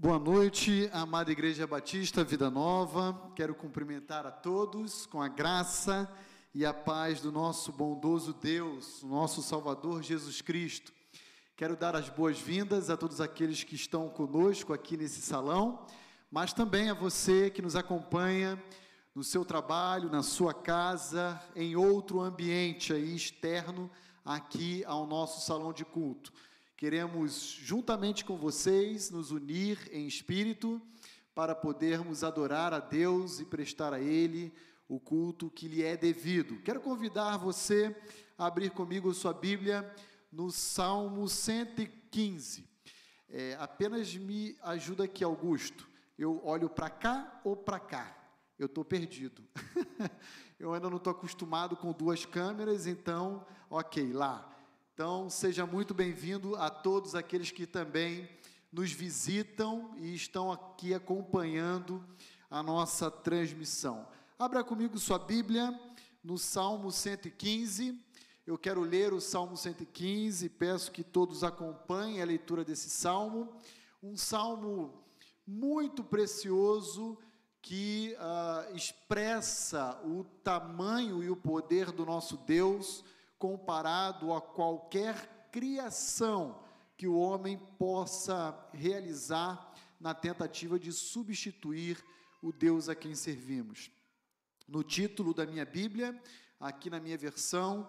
Boa noite, amada Igreja Batista Vida Nova. Quero cumprimentar a todos com a graça e a paz do nosso bondoso Deus, nosso Salvador Jesus Cristo. Quero dar as boas-vindas a todos aqueles que estão conosco aqui nesse salão, mas também a você que nos acompanha no seu trabalho, na sua casa, em outro ambiente aí externo aqui ao nosso salão de culto. Queremos, juntamente com vocês, nos unir em espírito para podermos adorar a Deus e prestar a Ele o culto que lhe é devido. Quero convidar você a abrir comigo sua Bíblia no Salmo 115. É, apenas me ajuda aqui, Augusto. Eu olho para cá ou para cá? Eu estou perdido. eu ainda não estou acostumado com duas câmeras, então, ok, lá. Então, seja muito bem-vindo a todos aqueles que também nos visitam e estão aqui acompanhando a nossa transmissão. Abra comigo sua Bíblia no Salmo 115. Eu quero ler o Salmo 115, peço que todos acompanhem a leitura desse salmo. Um salmo muito precioso que uh, expressa o tamanho e o poder do nosso Deus comparado a qualquer criação que o homem possa realizar na tentativa de substituir o Deus a quem servimos. No título da minha Bíblia, aqui na minha versão,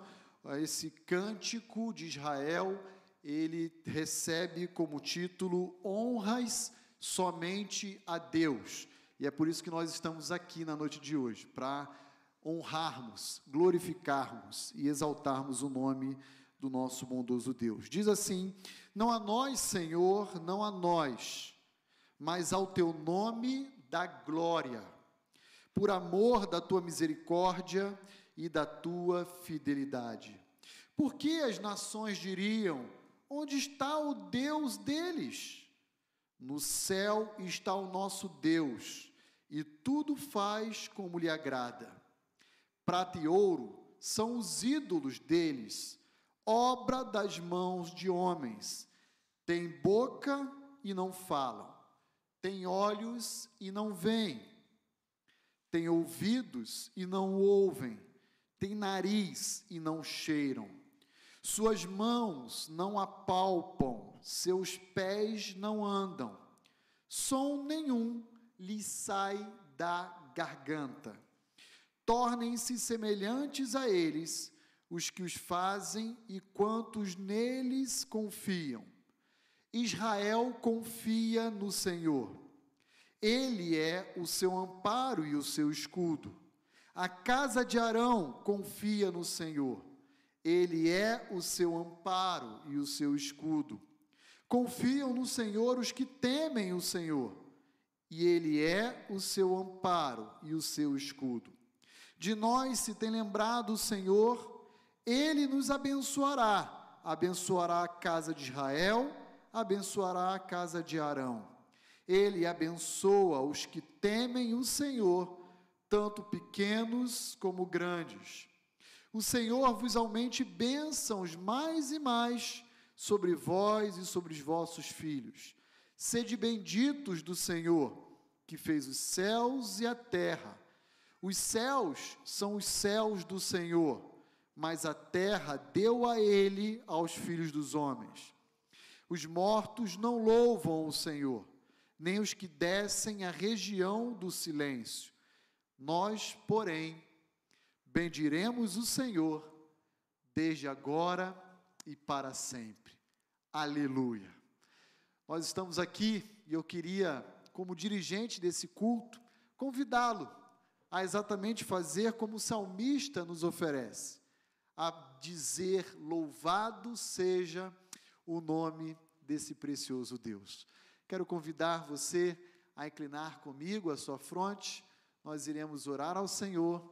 esse cântico de Israel, ele recebe como título Honras somente a Deus. E é por isso que nós estamos aqui na noite de hoje, para honrarmos, glorificarmos e exaltarmos o nome do nosso bondoso Deus. Diz assim: Não a nós, Senhor, não a nós, mas ao teu nome da glória, por amor da tua misericórdia e da tua fidelidade. Porque as nações diriam: Onde está o Deus deles? No céu está o nosso Deus, e tudo faz como lhe agrada prata e ouro são os ídolos deles, obra das mãos de homens. Tem boca e não falam, tem olhos e não veem, tem ouvidos e não ouvem, tem nariz e não cheiram. Suas mãos não apalpam, seus pés não andam, som nenhum lhe sai da garganta tornem-se semelhantes a eles os que os fazem e quantos neles confiam. Israel confia no Senhor. Ele é o seu amparo e o seu escudo. A casa de Arão confia no Senhor. Ele é o seu amparo e o seu escudo. Confiam no Senhor os que temem o Senhor, e Ele é o seu amparo e o seu escudo. De nós se tem lembrado o Senhor, ele nos abençoará. Abençoará a casa de Israel, abençoará a casa de Arão. Ele abençoa os que temem o Senhor, tanto pequenos como grandes. O Senhor vos aumente bênçãos mais e mais sobre vós e sobre os vossos filhos. Sede benditos do Senhor, que fez os céus e a terra os céus são os céus do Senhor, mas a terra deu a ele aos filhos dos homens. Os mortos não louvam o Senhor, nem os que descem à região do silêncio. Nós, porém, bendiremos o Senhor desde agora e para sempre. Aleluia. Nós estamos aqui e eu queria, como dirigente desse culto, convidá-lo a exatamente fazer como o salmista nos oferece, a dizer: Louvado seja o nome desse precioso Deus. Quero convidar você a inclinar comigo a sua fronte, nós iremos orar ao Senhor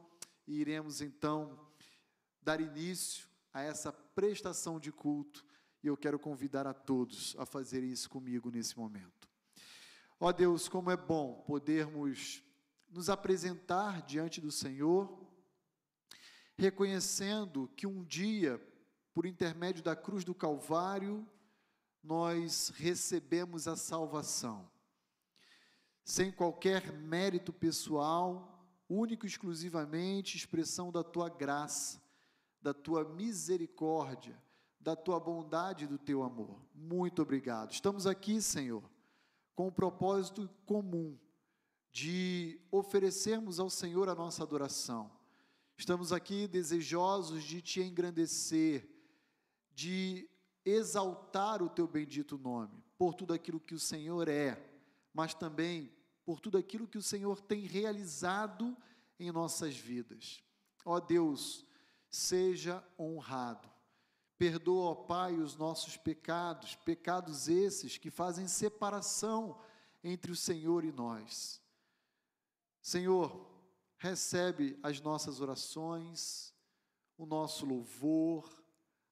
e iremos então dar início a essa prestação de culto, e eu quero convidar a todos a fazer isso comigo nesse momento. Ó Deus, como é bom podermos nos apresentar diante do Senhor, reconhecendo que um dia, por intermédio da cruz do Calvário, nós recebemos a salvação. sem qualquer mérito pessoal, único e exclusivamente expressão da tua graça, da tua misericórdia, da tua bondade e do teu amor. Muito obrigado. Estamos aqui, Senhor, com o propósito comum de oferecermos ao Senhor a nossa adoração. Estamos aqui desejosos de te engrandecer, de exaltar o teu bendito nome, por tudo aquilo que o Senhor é, mas também por tudo aquilo que o Senhor tem realizado em nossas vidas. Ó Deus, seja honrado. Perdoa, ó Pai, os nossos pecados, pecados esses que fazem separação entre o Senhor e nós. Senhor, recebe as nossas orações, o nosso louvor,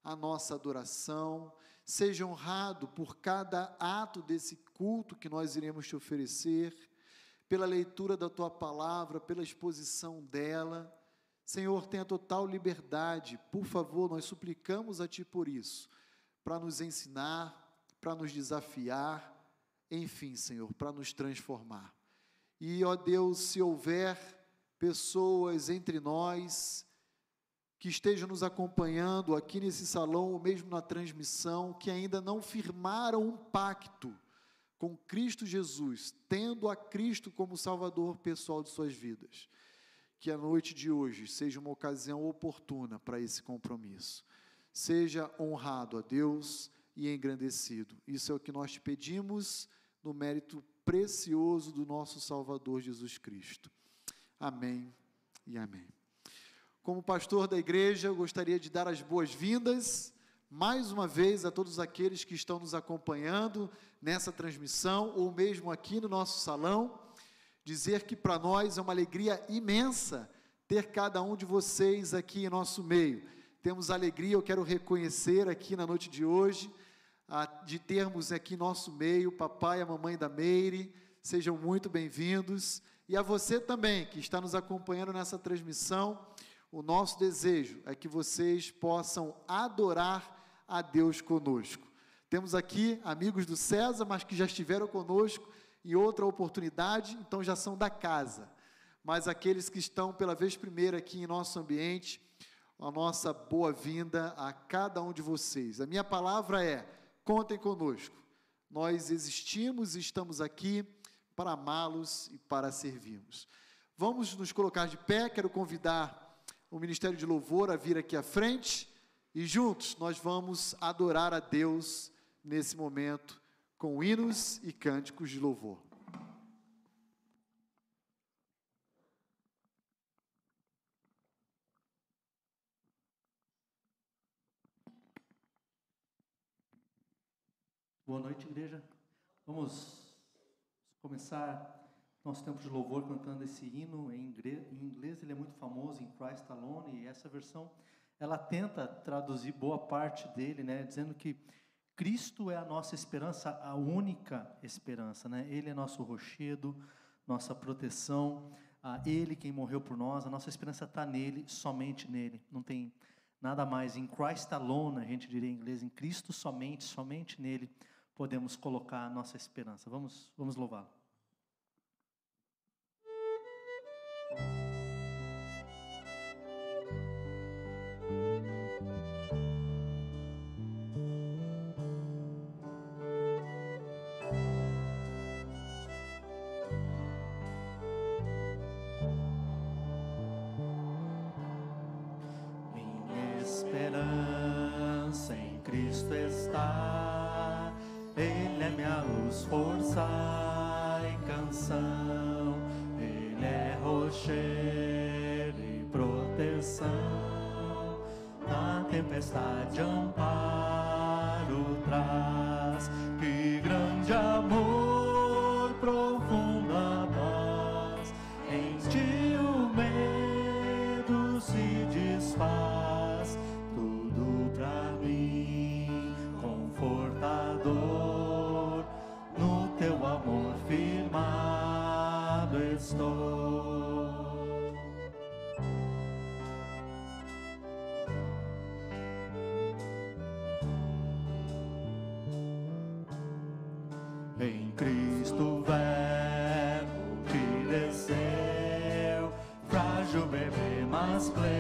a nossa adoração, seja honrado por cada ato desse culto que nós iremos te oferecer, pela leitura da tua palavra, pela exposição dela. Senhor, tenha total liberdade, por favor, nós suplicamos a Ti por isso, para nos ensinar, para nos desafiar, enfim, Senhor, para nos transformar. E, ó Deus, se houver pessoas entre nós que estejam nos acompanhando aqui nesse salão ou mesmo na transmissão, que ainda não firmaram um pacto com Cristo Jesus, tendo a Cristo como Salvador pessoal de suas vidas. Que a noite de hoje seja uma ocasião oportuna para esse compromisso. Seja honrado a Deus e engrandecido. Isso é o que nós te pedimos no mérito precioso do nosso Salvador Jesus Cristo. Amém e amém. Como pastor da igreja, eu gostaria de dar as boas-vindas mais uma vez a todos aqueles que estão nos acompanhando nessa transmissão ou mesmo aqui no nosso salão. Dizer que para nós é uma alegria imensa ter cada um de vocês aqui em nosso meio. Temos alegria, eu quero reconhecer aqui na noite de hoje, de termos aqui nosso meio papai e a mamãe da Meire. Sejam muito bem-vindos. E a você também que está nos acompanhando nessa transmissão o nosso desejo é que vocês possam adorar a Deus conosco. Temos aqui amigos do César, mas que já estiveram conosco em outra oportunidade, então já são da casa. Mas aqueles que estão pela vez primeira aqui em nosso ambiente, a nossa boa-vinda a cada um de vocês. A minha palavra é: contem conosco. Nós existimos e estamos aqui para amá-los e para servirmos. Vamos nos colocar de pé, quero convidar o Ministério de Louvor a vir aqui à frente e juntos nós vamos adorar a Deus nesse momento com hinos e cânticos de louvor. Boa noite, igreja. Vamos começar nosso tempo de louvor cantando esse hino em inglês, ele é muito famoso em Christ Alone, e essa versão ela tenta traduzir boa parte dele, né, dizendo que Cristo é a nossa esperança, a única esperança, né? Ele é nosso rochedo, nossa proteção, a Ele quem morreu por nós, a nossa esperança está nele, somente nele, não tem nada mais. Em Christ alone, a gente diria em inglês, em Cristo somente, somente nele podemos colocar a nossa esperança. Vamos, vamos louvá-lo. em Cristo Verbo que desceu, frágil bebê, mas pleno.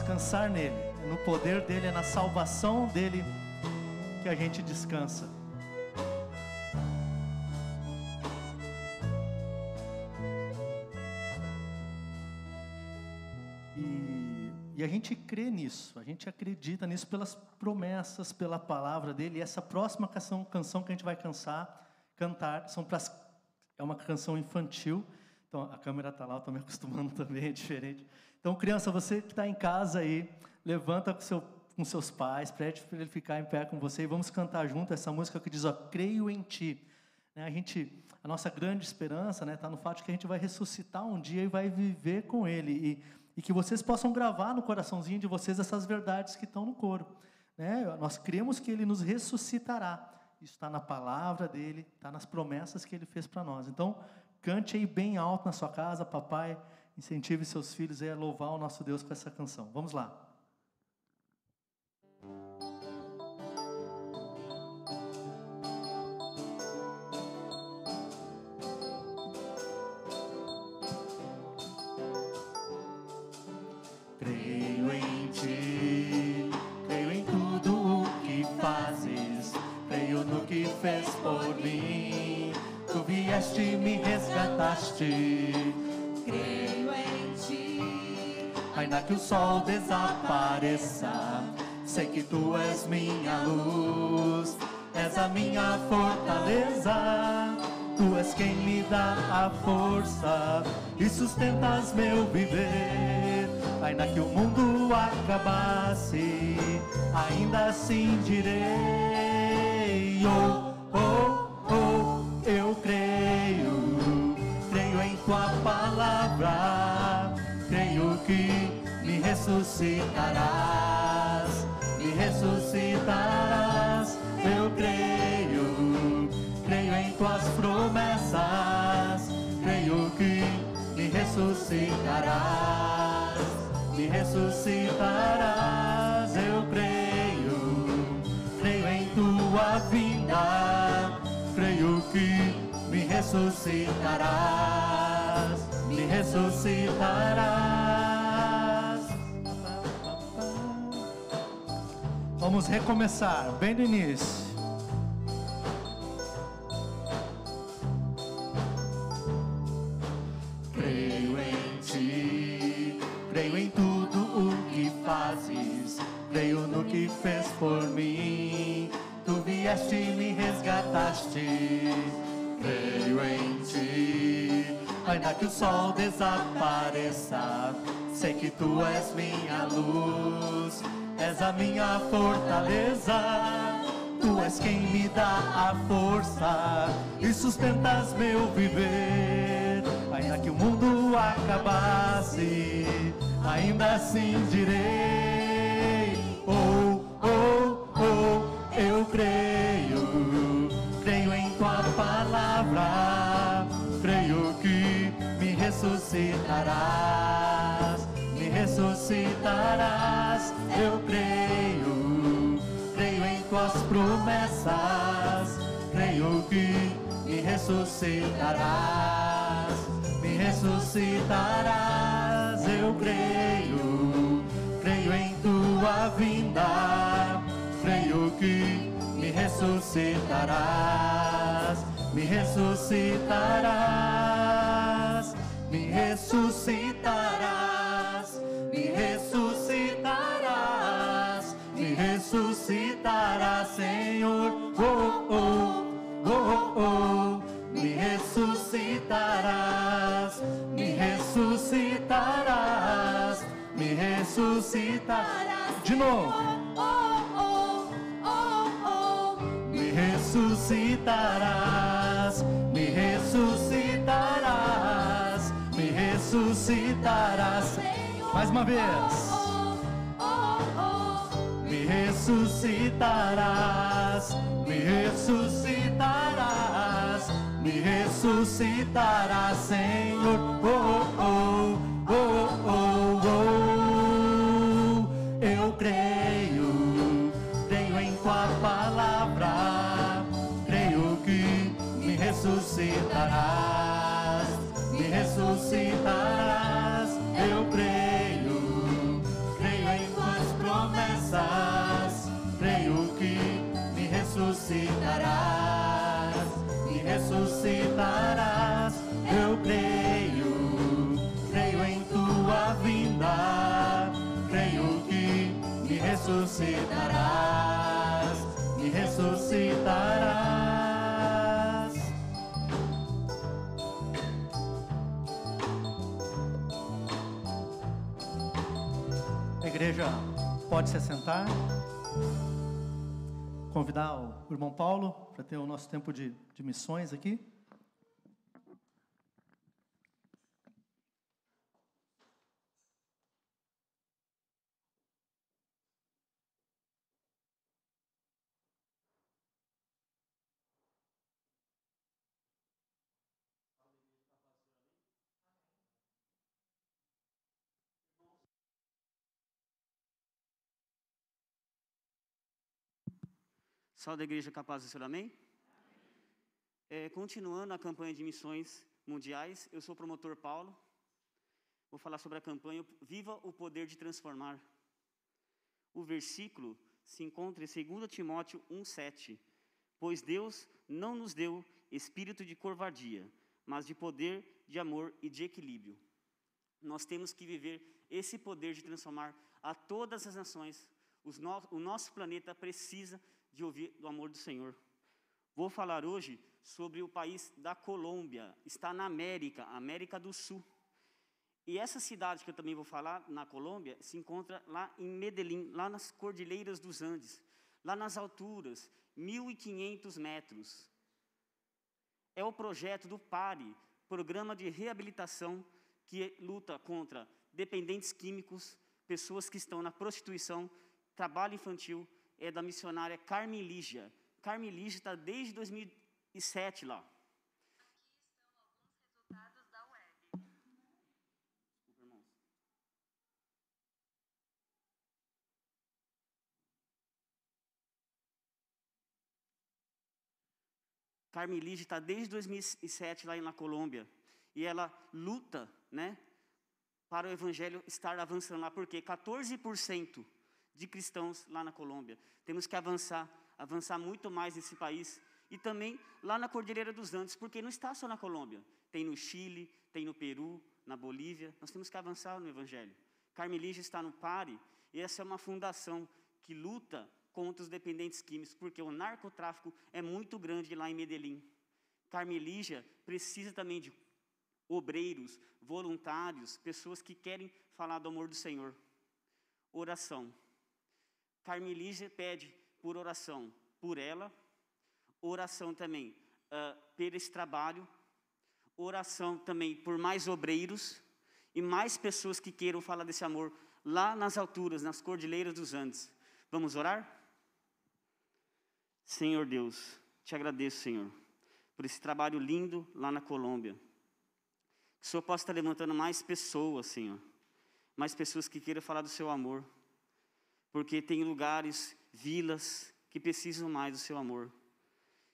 Descansar nele. No poder dele, é na salvação dele que a gente descansa. E, e a gente crê nisso, a gente acredita nisso pelas promessas, pela palavra dele. E essa próxima canção, canção que a gente vai cansar, cantar são pras, é uma canção infantil. Então a câmera está lá, eu estou me acostumando também, é diferente. Então, criança, você que está em casa aí, levanta com, seu, com seus pais, pede para ele ficar em pé com você e vamos cantar junto essa música que diz: ó, Creio em Ti. Né, a gente, a nossa grande esperança está né, tá no fato de que a gente vai ressuscitar um dia e vai viver com Ele. E, e que vocês possam gravar no coraçãozinho de vocês essas verdades que estão no coro. Né? Nós cremos que Ele nos ressuscitará. Isso está na palavra dele, está nas promessas que Ele fez para nós. Então, cante aí bem alto na sua casa, papai. Incentive seus filhos a louvar o nosso Deus com essa canção. Vamos lá. Que fez por mim. Tu vieste e me resgataste. Creio em ti, Ainda que o sol desapareça, sei que tu és minha luz, és a minha fortaleza. Tu és quem me dá a força e sustentas meu viver. Ainda que o mundo acabasse, ainda assim direi: Oh, me ressuscitarás. Eu creio, creio em tua vinda, creio que me ressuscitarás, me ressuscitarás. Vamos recomeçar, bem do início. Que o sol desapareça, sei que tu és minha luz, és a minha fortaleza. Tu és quem me dá a força e sustentas meu viver. Ainda que o mundo acabasse, ainda assim direi: Oh, oh, oh, eu creio, creio em tua palavra, ressuscitarás, me ressuscitarás, eu creio, creio em tuas promessas, creio que me ressuscitarás, me ressuscitarás, eu creio, creio em tua vinda, creio que me ressuscitarás, me ressuscitarás, me ressuscitarás, me ressuscitarás, me ressuscitarás, Senhor, oh, oh, oh, oh, me ressuscitarás, me ressuscitarás, me ressuscitarás, de novo. Me ressuscitarás, ressuscitarás. Mais uma vez. Me ressuscitarás, me ressuscitarás, me ressuscitarás, Senhor. Oh, oh, oh, oh, oh. Eu creio, creio em tua palavra, creio que me ressuscitarás, ressuscitarás, me ressuscitarás. A igreja pode se assentar. Convidar o irmão Paulo para ter o nosso tempo de, de missões aqui. Sal da Igreja Capaz Senhor, amém? É, continuando a campanha de missões mundiais, eu sou o promotor Paulo. Vou falar sobre a campanha Viva o Poder de Transformar. O versículo se encontra em 2 Timóteo 1,7. Pois Deus não nos deu espírito de covardia, mas de poder, de amor e de equilíbrio. Nós temos que viver esse poder de transformar a todas as nações. O nosso planeta precisa de ouvir do amor do Senhor. Vou falar hoje sobre o país da Colômbia, está na América, América do Sul. E essa cidade que eu também vou falar, na Colômbia, se encontra lá em Medellín, lá nas Cordilheiras dos Andes, lá nas alturas, 1.500 metros. É o projeto do PARE, Programa de Reabilitação, que luta contra dependentes químicos, pessoas que estão na prostituição, trabalho infantil, é da missionária Carmen Lígia. Carmen Lígia está desde 2007 lá. Carmen Lígia está desde 2007 lá na Colômbia. E ela luta, né? Para o evangelho estar avançando lá, porque 14% de cristãos lá na Colômbia. Temos que avançar, avançar muito mais nesse país. E também lá na Cordilheira dos Andes, porque não está só na Colômbia. Tem no Chile, tem no Peru, na Bolívia. Nós temos que avançar no Evangelho. Carmelígia está no PARE, e essa é uma fundação que luta contra os dependentes químicos, porque o narcotráfico é muito grande lá em Medellín. Carmelígia precisa também de obreiros, voluntários, pessoas que querem falar do amor do Senhor. Oração. Carmelígia pede por oração por ela, oração também uh, por esse trabalho, oração também por mais obreiros e mais pessoas que queiram falar desse amor lá nas alturas, nas cordilheiras dos Andes. Vamos orar? Senhor Deus, te agradeço, Senhor, por esse trabalho lindo lá na Colômbia. Que o Senhor possa estar levantando mais pessoas, Senhor, mais pessoas que queiram falar do seu amor, porque tem lugares, vilas que precisam mais do seu amor.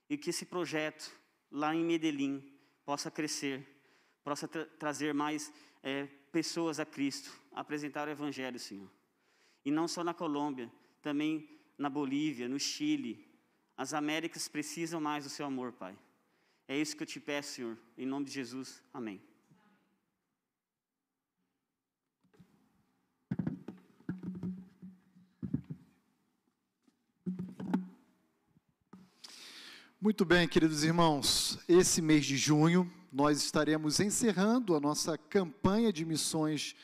E que esse projeto lá em Medellín possa crescer, possa tra trazer mais é, pessoas a Cristo, apresentar o Evangelho, Senhor. E não só na Colômbia, também na Bolívia, no Chile. As Américas precisam mais do seu amor, Pai. É isso que eu te peço, Senhor, em nome de Jesus. Amém. Muito bem, queridos irmãos, esse mês de junho nós estaremos encerrando a nossa campanha de missões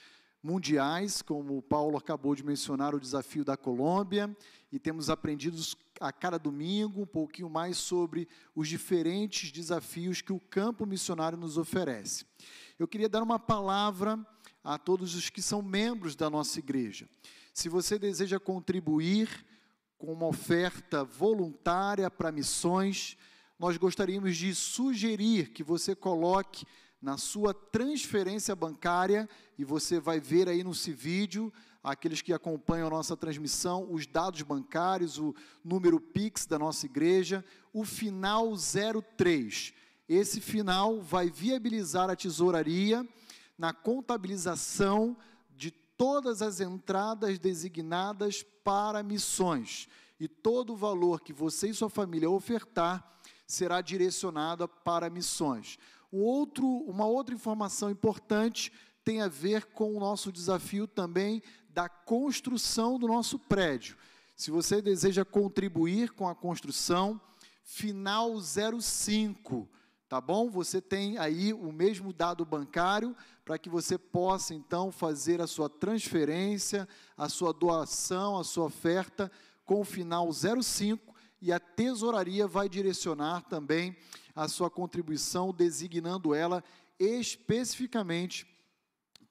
mundiais, como o Paulo acabou de mencionar, o desafio da Colômbia, e temos aprendido a cada domingo um pouquinho mais sobre os diferentes desafios que o campo missionário nos oferece. Eu queria dar uma palavra a todos os que são membros da nossa igreja. Se você deseja contribuir com uma oferta voluntária para missões, nós gostaríamos de sugerir que você coloque na sua transferência bancária, e você vai ver aí no vídeo, aqueles que acompanham a nossa transmissão, os dados bancários, o número Pix da nossa igreja, o final 03. Esse final vai viabilizar a tesouraria na contabilização todas as entradas designadas para missões. E todo o valor que você e sua família ofertar será direcionado para missões. Um outro, uma outra informação importante tem a ver com o nosso desafio também da construção do nosso prédio. Se você deseja contribuir com a construção, final 05, tá bom? Você tem aí o mesmo dado bancário para que você possa então fazer a sua transferência, a sua doação, a sua oferta com o final 05 e a tesouraria vai direcionar também a sua contribuição, designando ela especificamente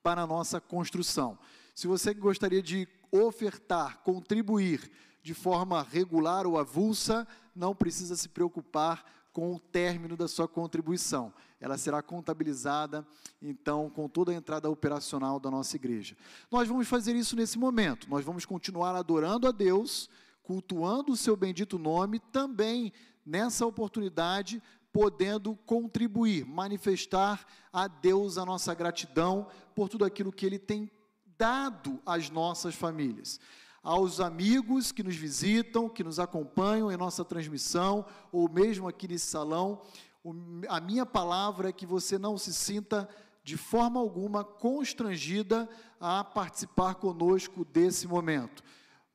para a nossa construção. Se você gostaria de ofertar, contribuir de forma regular ou avulsa, não precisa se preocupar com o término da sua contribuição. Ela será contabilizada, então, com toda a entrada operacional da nossa igreja. Nós vamos fazer isso nesse momento. Nós vamos continuar adorando a Deus, cultuando o seu bendito nome, também nessa oportunidade, podendo contribuir, manifestar a Deus a nossa gratidão por tudo aquilo que Ele tem dado às nossas famílias aos amigos que nos visitam, que nos acompanham em nossa transmissão, ou mesmo aqui nesse salão. A minha palavra é que você não se sinta de forma alguma constrangida a participar conosco desse momento.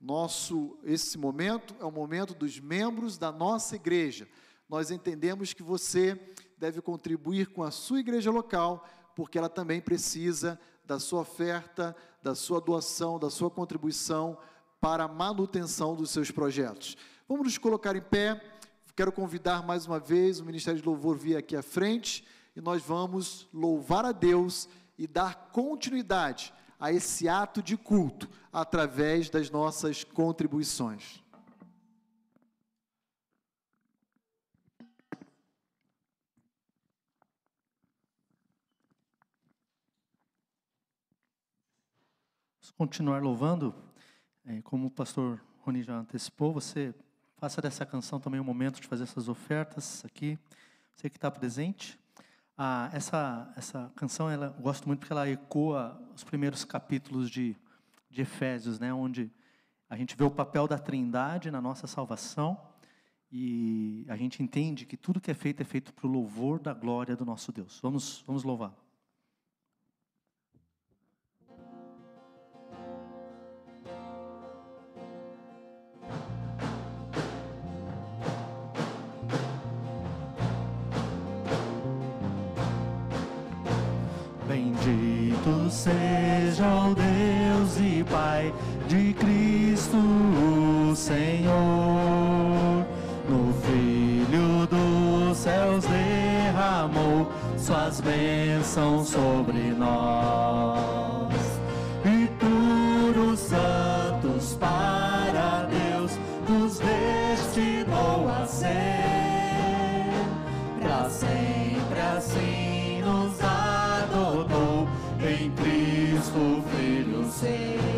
Nosso esse momento é o momento dos membros da nossa igreja. Nós entendemos que você deve contribuir com a sua igreja local, porque ela também precisa da sua oferta, da sua doação, da sua contribuição para a manutenção dos seus projetos. Vamos nos colocar em pé. Quero convidar mais uma vez o Ministério de Louvor vir aqui à frente e nós vamos louvar a Deus e dar continuidade a esse ato de culto através das nossas contribuições. Vamos continuar louvando. É, como o pastor Rony já antecipou, você faça dessa canção também um momento de fazer essas ofertas aqui. Você que está presente. Ah, essa, essa canção, ela, eu gosto muito porque ela ecoa os primeiros capítulos de, de Efésios, né, onde a gente vê o papel da trindade na nossa salvação e a gente entende que tudo que é feito é feito para o louvor da glória do nosso Deus. Vamos, vamos louvar. Seja o Deus e Pai de Cristo o Senhor. No Filho dos céus derramou suas bênçãos sobre nós. E por os santos para Deus nos destinou a ser. Pra sempre assim nos em Cristo Filho ser.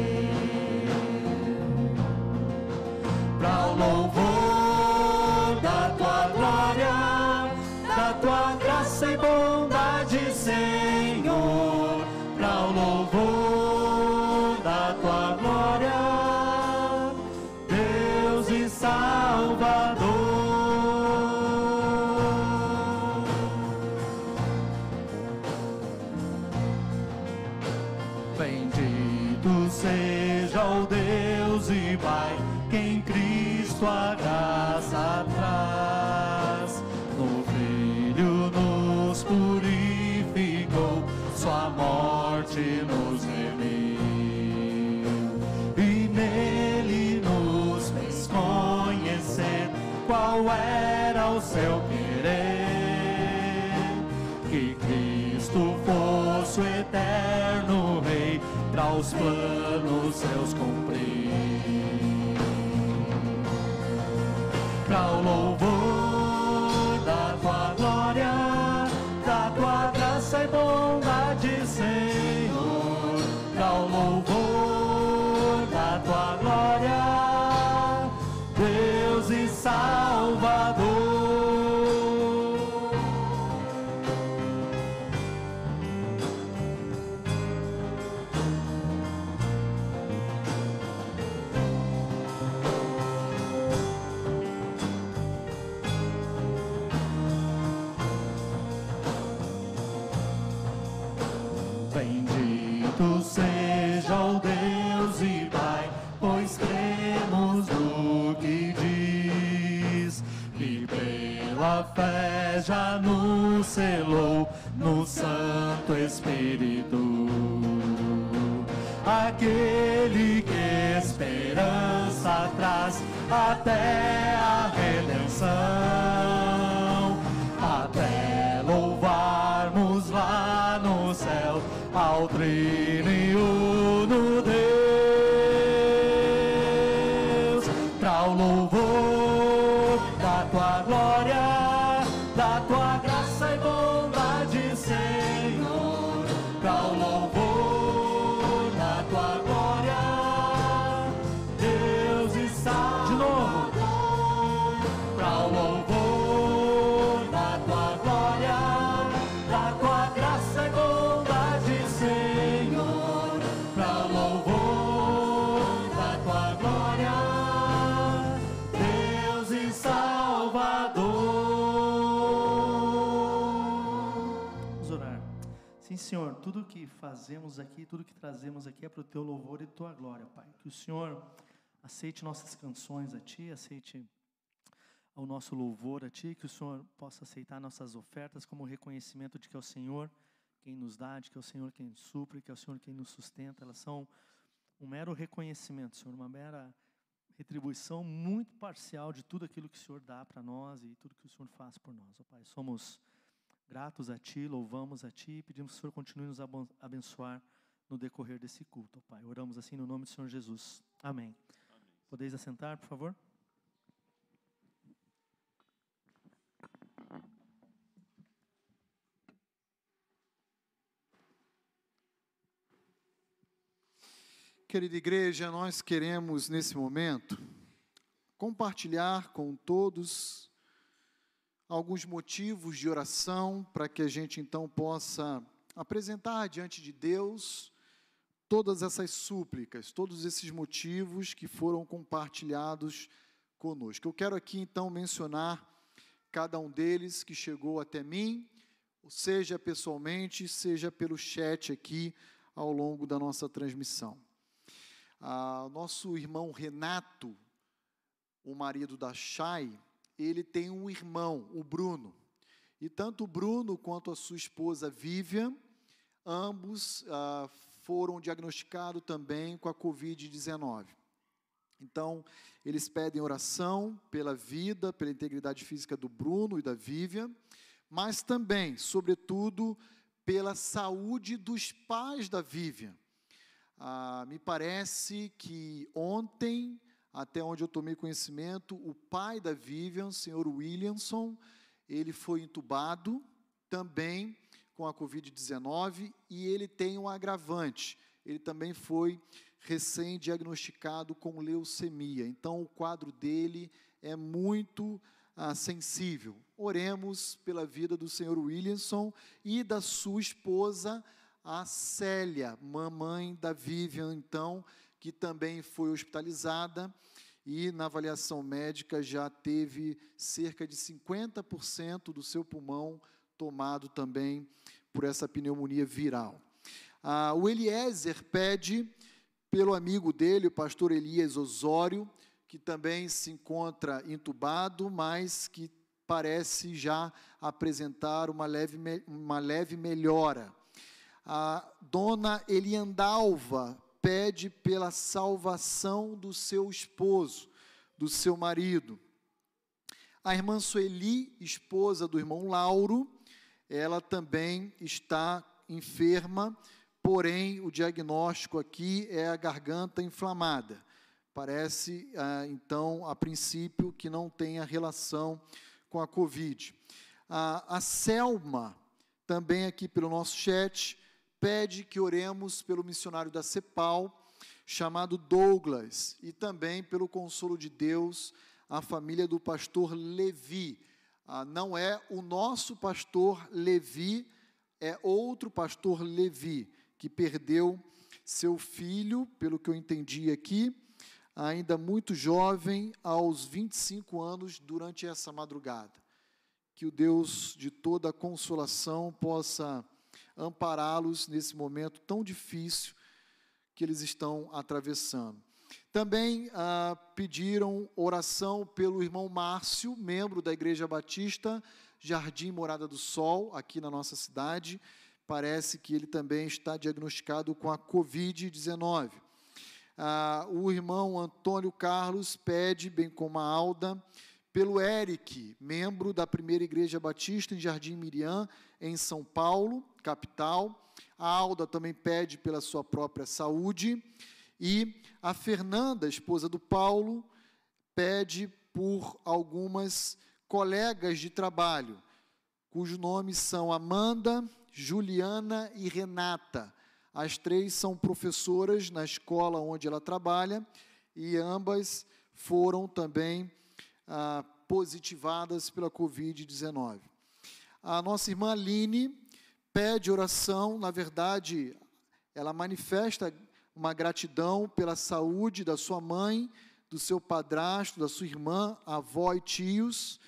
Os planos seus cumprir. Para o louvor selou no Santo Espírito. Aquele que esperança traz até a redenção até louvarmos lá no céu ao trino fazemos aqui, tudo que trazemos aqui é para o teu louvor e tua glória, Pai. Que o Senhor aceite nossas canções a Ti, aceite ao nosso louvor a Ti, que o Senhor possa aceitar nossas ofertas como reconhecimento de que é o Senhor quem nos dá, de que é o Senhor quem supre, que é o Senhor quem nos sustenta. Elas são um mero reconhecimento, Senhor, uma mera retribuição muito parcial de tudo aquilo que o Senhor dá para nós e tudo que o Senhor faz por nós. Ó Pai, somos gratos a Ti, louvamos a Ti e pedimos que o Senhor continue nos abençoar no decorrer desse culto, Pai. Oramos assim no nome do Senhor Jesus. Amém. Podeis assentar, por favor? Querida igreja, nós queremos nesse momento compartilhar com todos alguns motivos de oração para que a gente então possa apresentar diante de Deus todas essas súplicas, todos esses motivos que foram compartilhados conosco. Eu quero aqui então mencionar cada um deles que chegou até mim, seja pessoalmente, seja pelo chat aqui ao longo da nossa transmissão. Ah, nosso irmão Renato, o marido da Chay, ele tem um irmão, o Bruno. E tanto o Bruno quanto a sua esposa Vivian ambos ah, foram diagnosticados também com a Covid-19. Então, eles pedem oração pela vida, pela integridade física do Bruno e da Vivian, mas também, sobretudo, pela saúde dos pais da Vivian. Ah, me parece que ontem, até onde eu tomei conhecimento, o pai da Vivian, o senhor Williamson, ele foi entubado também com a Covid-19 e ele tem um agravante. Ele também foi recém-diagnosticado com leucemia. Então, o quadro dele é muito ah, sensível. Oremos pela vida do senhor Williamson e da sua esposa, a Célia, mamãe da Vivian, então, que também foi hospitalizada e na avaliação médica já teve cerca de 50% do seu pulmão tomado também por essa pneumonia viral. Ah, o Eliezer pede pelo amigo dele, o pastor Elias Osório, que também se encontra entubado, mas que parece já apresentar uma leve, uma leve melhora. A dona Eliandalva pede pela salvação do seu esposo, do seu marido. A irmã Sueli, esposa do irmão Lauro, ela também está enferma, porém o diagnóstico aqui é a garganta inflamada. Parece, ah, então, a princípio, que não tenha relação com a Covid. a Selma, também aqui pelo nosso chat, pede que oremos pelo missionário da CEPAL, chamado Douglas, e também pelo consolo de Deus, a família do pastor Levi. Ah, não é o nosso pastor Levi, é outro pastor Levi, que perdeu seu filho, pelo que eu entendi aqui, ainda muito jovem, aos 25 anos, durante essa madrugada. Que o Deus de toda consolação possa ampará-los nesse momento tão difícil que eles estão atravessando. Também ah, pediram oração pelo irmão Márcio, membro da Igreja Batista Jardim Morada do Sol, aqui na nossa cidade. Parece que ele também está diagnosticado com a Covid-19. Ah, o irmão Antônio Carlos pede, bem como a Alda, pelo Eric, membro da primeira Igreja Batista em Jardim Miriam, em São Paulo, capital. A Alda também pede pela sua própria saúde. E a Fernanda, esposa do Paulo, pede por algumas colegas de trabalho, cujos nomes são Amanda, Juliana e Renata. As três são professoras na escola onde ela trabalha e ambas foram também ah, positivadas pela Covid-19. A nossa irmã Aline pede oração, na verdade, ela manifesta uma gratidão pela saúde da sua mãe, do seu padrasto, da sua irmã, avó e tios,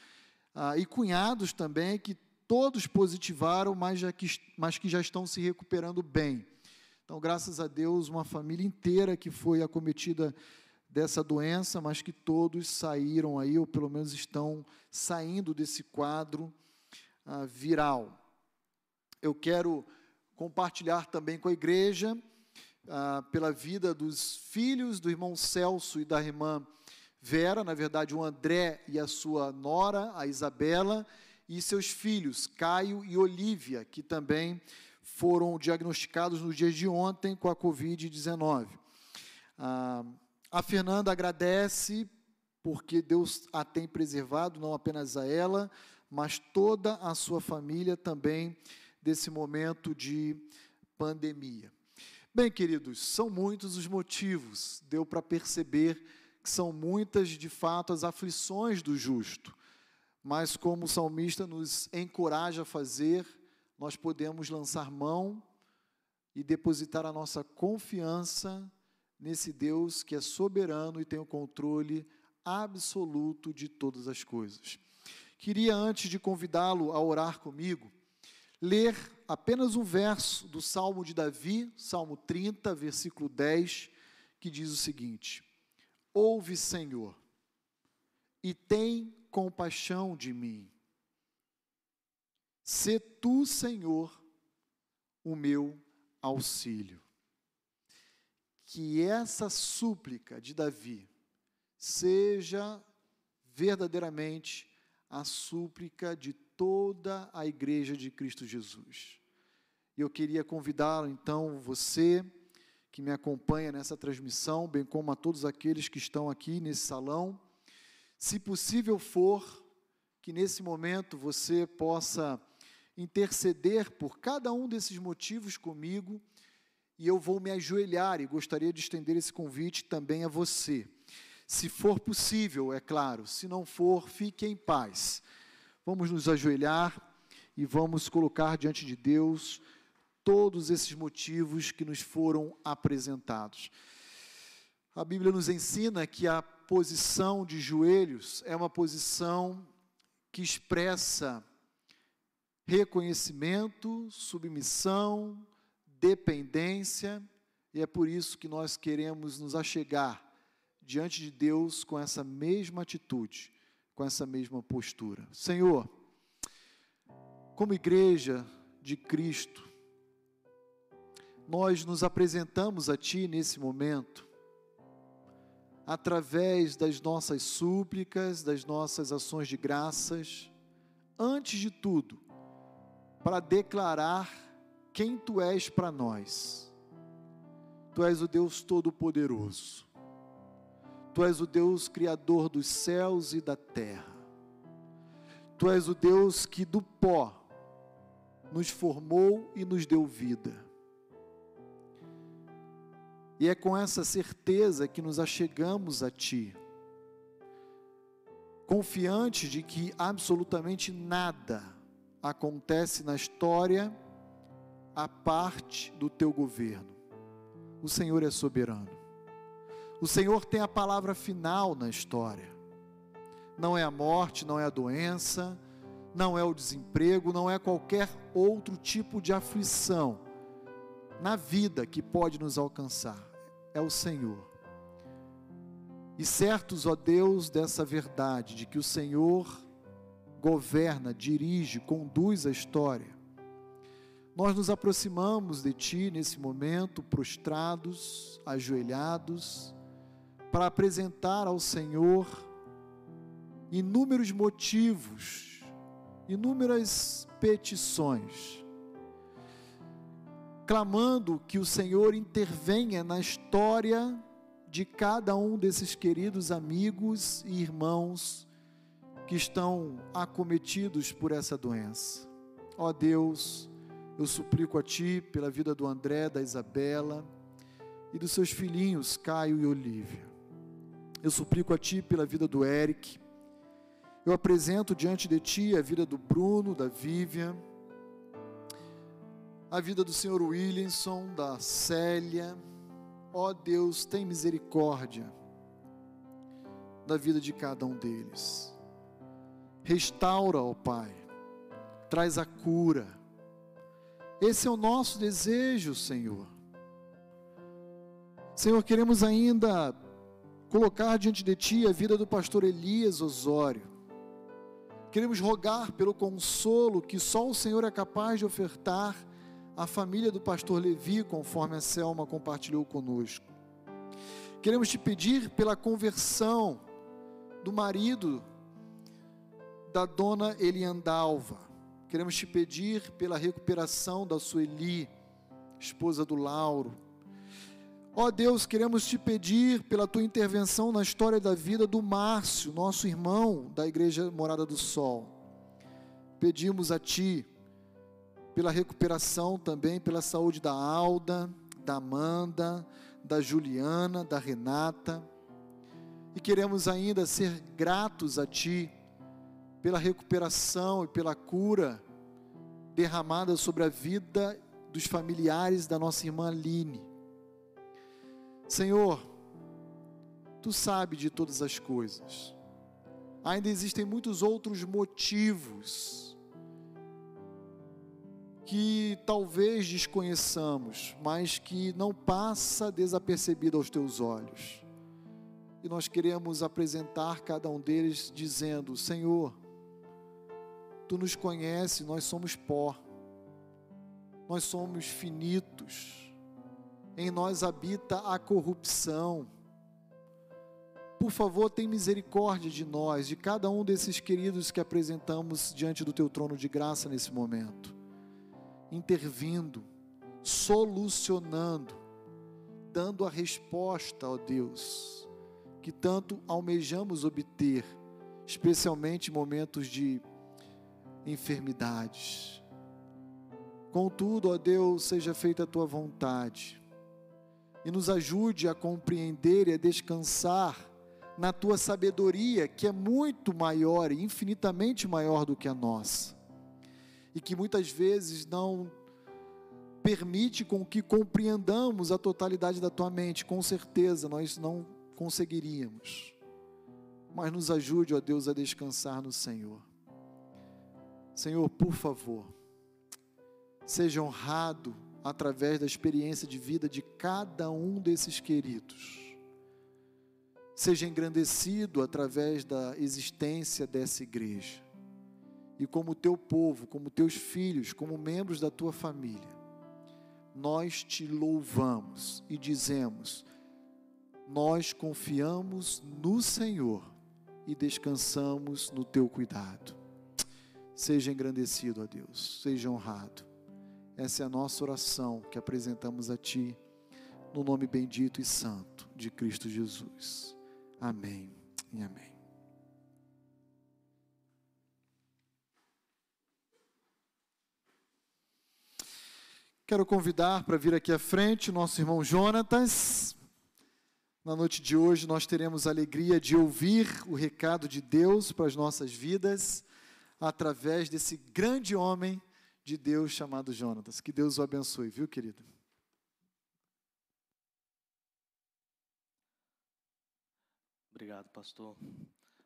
ah, e cunhados também, que todos positivaram, mas, já que, mas que já estão se recuperando bem. Então, graças a Deus, uma família inteira que foi acometida dessa doença, mas que todos saíram aí, ou pelo menos estão saindo desse quadro ah, viral. Eu quero compartilhar também com a igreja, ah, pela vida dos filhos do irmão Celso e da irmã Vera, na verdade, o André e a sua nora, a Isabela, e seus filhos, Caio e Olívia, que também foram diagnosticados nos dias de ontem com a Covid-19. Ah, a Fernanda agradece porque Deus a tem preservado, não apenas a ela, mas toda a sua família também desse momento de pandemia. Bem, queridos, são muitos os motivos, deu para perceber que são muitas, de fato, as aflições do justo, mas como o salmista nos encoraja a fazer, nós podemos lançar mão e depositar a nossa confiança nesse Deus que é soberano e tem o controle absoluto de todas as coisas. Queria, antes de convidá-lo a orar comigo, ler apenas um verso do Salmo de Davi, Salmo 30, versículo 10, que diz o seguinte: Ouve, Senhor, e tem compaixão de mim. Se tu, Senhor, o meu auxílio. Que essa súplica de Davi seja verdadeiramente a súplica de toda a igreja de Cristo Jesus. Eu queria convidá-lo, então, você que me acompanha nessa transmissão, bem como a todos aqueles que estão aqui nesse salão, se possível for, que nesse momento você possa interceder por cada um desses motivos comigo, e eu vou me ajoelhar e gostaria de estender esse convite também a você. Se for possível, é claro, se não for, fique em paz. Vamos nos ajoelhar e vamos colocar diante de Deus todos esses motivos que nos foram apresentados. A Bíblia nos ensina que a posição de joelhos é uma posição que expressa reconhecimento, submissão, dependência, e é por isso que nós queremos nos achegar diante de Deus com essa mesma atitude, com essa mesma postura. Senhor, como igreja de Cristo, nós nos apresentamos a Ti nesse momento, através das nossas súplicas, das nossas ações de graças, antes de tudo, para declarar quem Tu és para nós. Tu és o Deus Todo-Poderoso, Tu és o Deus Criador dos céus e da terra, Tu és o Deus que do pó nos formou e nos deu vida. E é com essa certeza que nos achegamos a Ti, confiantes de que absolutamente nada acontece na história a parte do Teu governo. O Senhor é soberano. O Senhor tem a palavra final na história. Não é a morte, não é a doença, não é o desemprego, não é qualquer outro tipo de aflição na vida que pode nos alcançar é o Senhor. E certos, ó Deus, dessa verdade, de que o Senhor governa, dirige, conduz a história, nós nos aproximamos de Ti nesse momento, prostrados, ajoelhados, para apresentar ao Senhor inúmeros motivos, inúmeras petições clamando que o Senhor intervenha na história de cada um desses queridos amigos e irmãos que estão acometidos por essa doença. Ó Deus, eu suplico a Ti pela vida do André, da Isabela e dos seus filhinhos, Caio e Olívia. Eu suplico a Ti pela vida do Eric. Eu apresento diante de Ti a vida do Bruno, da Vivian a vida do senhor Williamson, da Célia. Ó oh Deus, tem misericórdia da vida de cada um deles. Restaura, ó oh Pai, traz a cura. Esse é o nosso desejo, Senhor. Senhor, queremos ainda colocar diante de Ti a vida do pastor Elias Osório. Queremos rogar pelo consolo que só o Senhor é capaz de ofertar a família do pastor Levi, conforme a Selma compartilhou conosco. Queremos te pedir pela conversão do marido da dona Eliandalva. Queremos te pedir pela recuperação da Sueli, esposa do Lauro. Ó oh Deus, queremos te pedir pela tua intervenção na história da vida do Márcio, nosso irmão da Igreja Morada do Sol. Pedimos a ti pela recuperação também, pela saúde da Alda, da Amanda, da Juliana, da Renata. E queremos ainda ser gratos a Ti pela recuperação e pela cura derramada sobre a vida dos familiares da nossa irmã Line. Senhor, Tu sabe de todas as coisas. Ainda existem muitos outros motivos que talvez desconheçamos, mas que não passa desapercebido aos teus olhos. E nós queremos apresentar cada um deles dizendo: Senhor, tu nos conhece, nós somos pó. nós somos finitos, em nós habita a corrupção. Por favor, tem misericórdia de nós, de cada um desses queridos que apresentamos diante do teu trono de graça nesse momento, intervindo, solucionando, dando a resposta, ó Deus, que tanto almejamos obter, especialmente em momentos de enfermidades. Contudo, ó Deus, seja feita a tua vontade e nos ajude a compreender e a descansar na tua sabedoria, que é muito maior e infinitamente maior do que a nossa, e que muitas vezes não permite com que compreendamos a totalidade da tua mente, com certeza nós não conseguiríamos. Mas nos ajude, ó Deus, a descansar no Senhor. Senhor, por favor, seja honrado através da experiência de vida de cada um desses queridos. Seja engrandecido através da existência dessa igreja. E como teu povo, como teus filhos, como membros da tua família, nós te louvamos e dizemos: nós confiamos no Senhor e descansamos no teu cuidado. Seja engrandecido, ó Deus, seja honrado. Essa é a nossa oração que apresentamos a Ti, no nome bendito e santo de Cristo Jesus. Amém e amém. Quero convidar para vir aqui à frente nosso irmão Jonatas. Na noite de hoje nós teremos a alegria de ouvir o recado de Deus para as nossas vidas através desse grande homem de Deus chamado Jonatas. Que Deus o abençoe, viu, querido? Obrigado, pastor.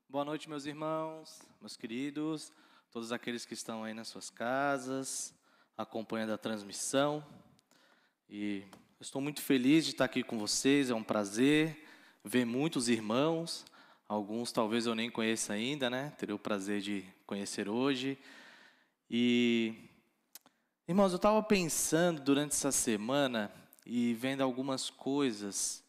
Boa noite, meus irmãos, meus queridos, todos aqueles que estão aí nas suas casas, acompanhando a transmissão. E estou muito feliz de estar aqui com vocês, é um prazer ver muitos irmãos. Alguns talvez eu nem conheça ainda, né? Terei o prazer de conhecer hoje. E, irmãos, eu estava pensando durante essa semana e vendo algumas coisas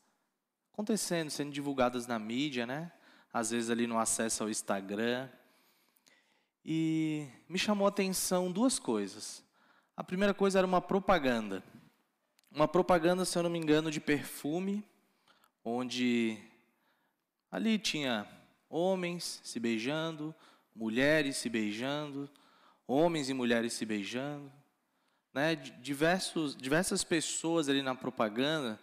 acontecendo, sendo divulgadas na mídia, né? Às vezes ali no acesso ao Instagram. E me chamou a atenção duas coisas. A primeira coisa era uma propaganda. Uma propaganda, se eu não me engano, de perfume, onde ali tinha homens se beijando, mulheres se beijando, homens e mulheres se beijando, né? Diversos, diversas pessoas ali na propaganda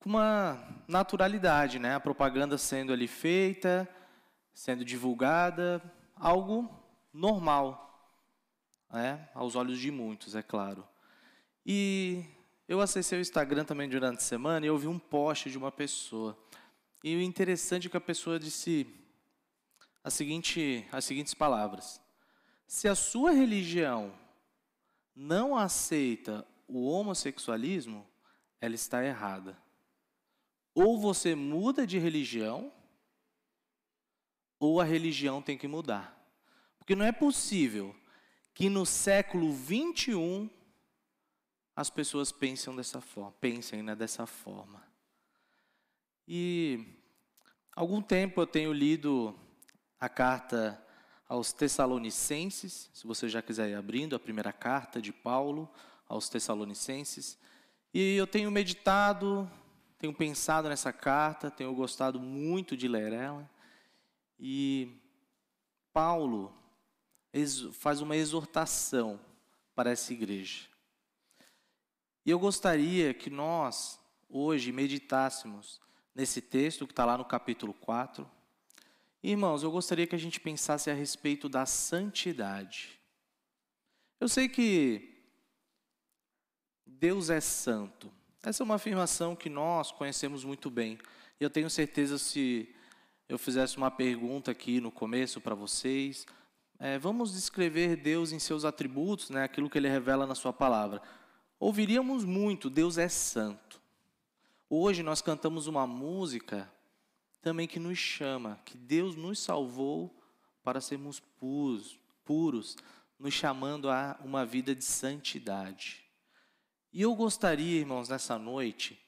com uma naturalidade, né? A propaganda sendo ali feita, sendo divulgada, algo normal, né? aos olhos de muitos, é claro. E eu acessei o Instagram também durante a semana e eu vi um post de uma pessoa. E o interessante é que a pessoa disse a seguinte, as seguintes palavras: Se a sua religião não aceita o homossexualismo, ela está errada. Ou você muda de religião, ou a religião tem que mudar. Porque não é possível que no século 21 as pessoas pensem dessa forma, pensem né, dessa forma. E algum tempo eu tenho lido a carta aos Tessalonicenses, se você já quiser ir abrindo a primeira carta de Paulo aos Tessalonicenses, e eu tenho meditado, tenho pensado nessa carta, tenho gostado muito de ler ela. E Paulo faz uma exortação para essa igreja. E eu gostaria que nós, hoje, meditássemos nesse texto que está lá no capítulo 4. Irmãos, eu gostaria que a gente pensasse a respeito da santidade. Eu sei que Deus é santo. Essa é uma afirmação que nós conhecemos muito bem. E eu tenho certeza se eu fizesse uma pergunta aqui no começo para vocês, é, vamos descrever Deus em seus atributos, né, aquilo que Ele revela na Sua palavra. Ouviríamos muito, Deus é santo. Hoje nós cantamos uma música também que nos chama, que Deus nos salvou para sermos puros, puros nos chamando a uma vida de santidade. E eu gostaria, irmãos, nessa noite,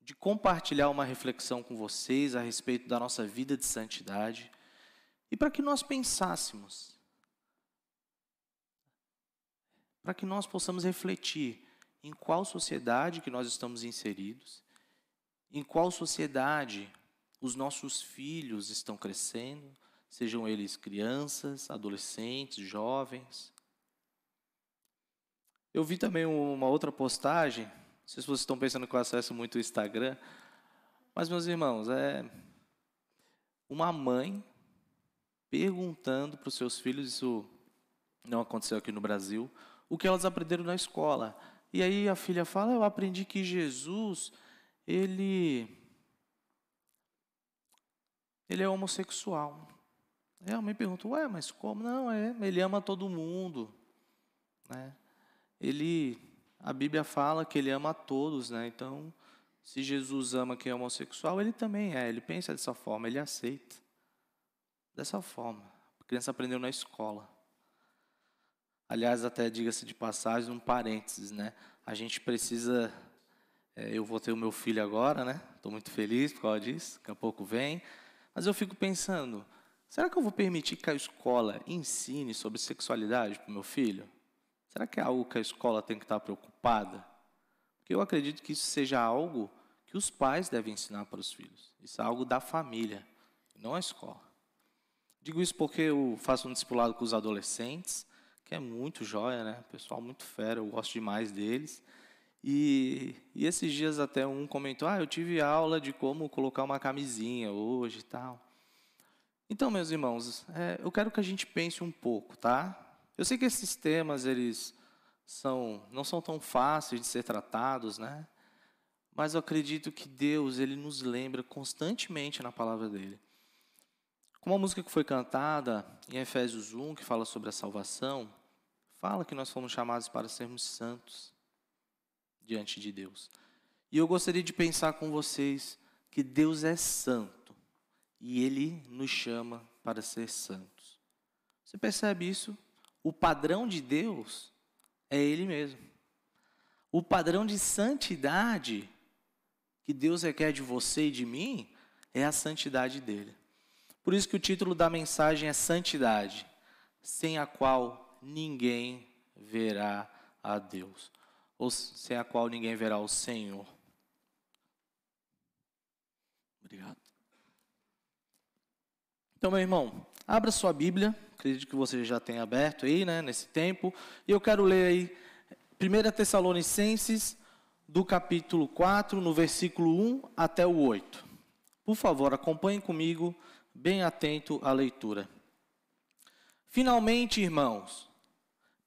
de compartilhar uma reflexão com vocês a respeito da nossa vida de santidade e para que nós pensássemos, para que nós possamos refletir em qual sociedade que nós estamos inseridos, em qual sociedade os nossos filhos estão crescendo, sejam eles crianças, adolescentes, jovens. Eu vi também uma outra postagem, não sei se vocês estão pensando que eu acesso muito o Instagram, mas meus irmãos, é uma mãe perguntando para os seus filhos, isso não aconteceu aqui no Brasil, o que elas aprenderam na escola. E aí a filha fala: Eu aprendi que Jesus, ele. Ele é homossexual. Aí a mãe pergunta: Ué, mas como? Não, é, ele ama todo mundo. Né? Ele. A Bíblia fala que ele ama a todos, né? Então, se Jesus ama quem é homossexual, ele também é. Ele pensa dessa forma, ele aceita. Dessa forma. A criança aprendeu na escola. Aliás, até diga-se de passagem, um parênteses, né? A gente precisa. É, eu vou ter o meu filho agora, né? Estou muito feliz por causa disso. Daqui a pouco vem. Mas eu fico pensando: será que eu vou permitir que a escola ensine sobre sexualidade para o meu filho? Será que é algo que a escola tem que estar preocupada? Porque eu acredito que isso seja algo que os pais devem ensinar para os filhos. Isso é algo da família, não a escola. Digo isso porque eu faço um discipulado com os adolescentes que é muito joia, né? Pessoal muito fera, eu gosto demais deles. E, e esses dias até um comentou: Ah, eu tive aula de como colocar uma camisinha hoje e tal. Então, meus irmãos, é, eu quero que a gente pense um pouco, tá? Eu sei que esses temas eles são não são tão fáceis de ser tratados, né? Mas eu acredito que Deus ele nos lembra constantemente na palavra dele. Como a música que foi cantada em Efésios 1, que fala sobre a salvação, fala que nós fomos chamados para sermos santos diante de Deus. E eu gostaria de pensar com vocês que Deus é santo e Ele nos chama para ser santos. Você percebe isso? O padrão de Deus é Ele mesmo. O padrão de santidade que Deus requer de você e de mim é a santidade dele. Por isso que o título da mensagem é Santidade, sem a qual ninguém verá a Deus, ou sem a qual ninguém verá o Senhor. Obrigado. Então, meu irmão, abra sua Bíblia, acredito que você já tenha aberto aí, né, nesse tempo, e eu quero ler aí 1 Tessalonicenses, do capítulo 4, no versículo 1 até o 8. Por favor, acompanhe comigo, bem atento à leitura. Finalmente, irmãos,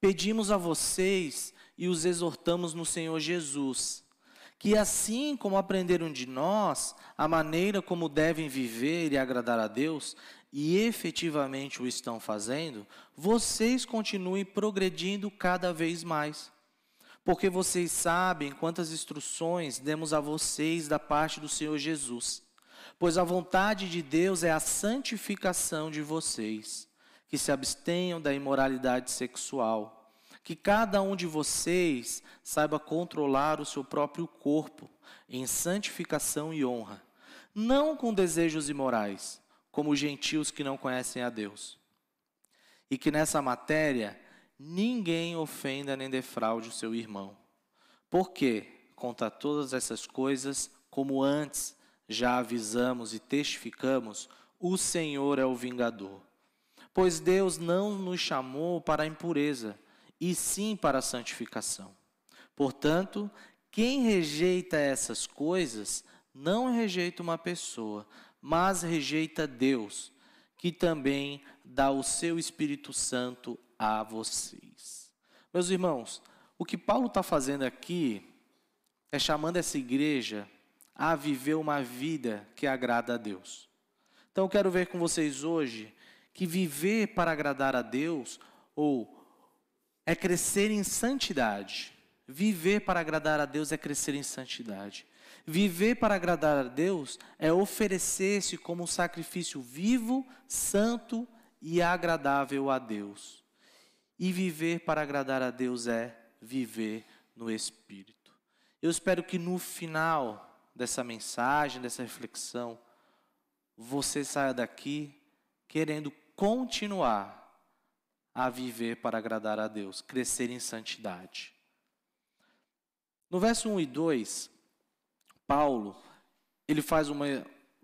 pedimos a vocês e os exortamos no Senhor Jesus, que assim como aprenderam de nós a maneira como devem viver e agradar a Deus, e efetivamente o estão fazendo, vocês continuem progredindo cada vez mais. Porque vocês sabem quantas instruções demos a vocês da parte do Senhor Jesus. Pois a vontade de Deus é a santificação de vocês que se abstenham da imoralidade sexual, que cada um de vocês saiba controlar o seu próprio corpo em santificação e honra, não com desejos imorais, como os gentios que não conhecem a Deus. E que nessa matéria ninguém ofenda nem defraude o seu irmão. Porque, contra todas essas coisas, como antes já avisamos e testificamos, o Senhor é o vingador Pois Deus não nos chamou para a impureza, e sim para a santificação. Portanto, quem rejeita essas coisas não rejeita uma pessoa, mas rejeita Deus, que também dá o seu Espírito Santo a vocês. Meus irmãos, o que Paulo está fazendo aqui é chamando essa igreja a viver uma vida que agrada a Deus. Então, eu quero ver com vocês hoje que viver para agradar a Deus ou é crescer em santidade. Viver para agradar a Deus é crescer em santidade. Viver para agradar a Deus é oferecer-se como um sacrifício vivo, santo e agradável a Deus. E viver para agradar a Deus é viver no Espírito. Eu espero que no final dessa mensagem, dessa reflexão, você saia daqui querendo continuar a viver para agradar a Deus, crescer em santidade. No verso 1 e 2, Paulo, ele faz uma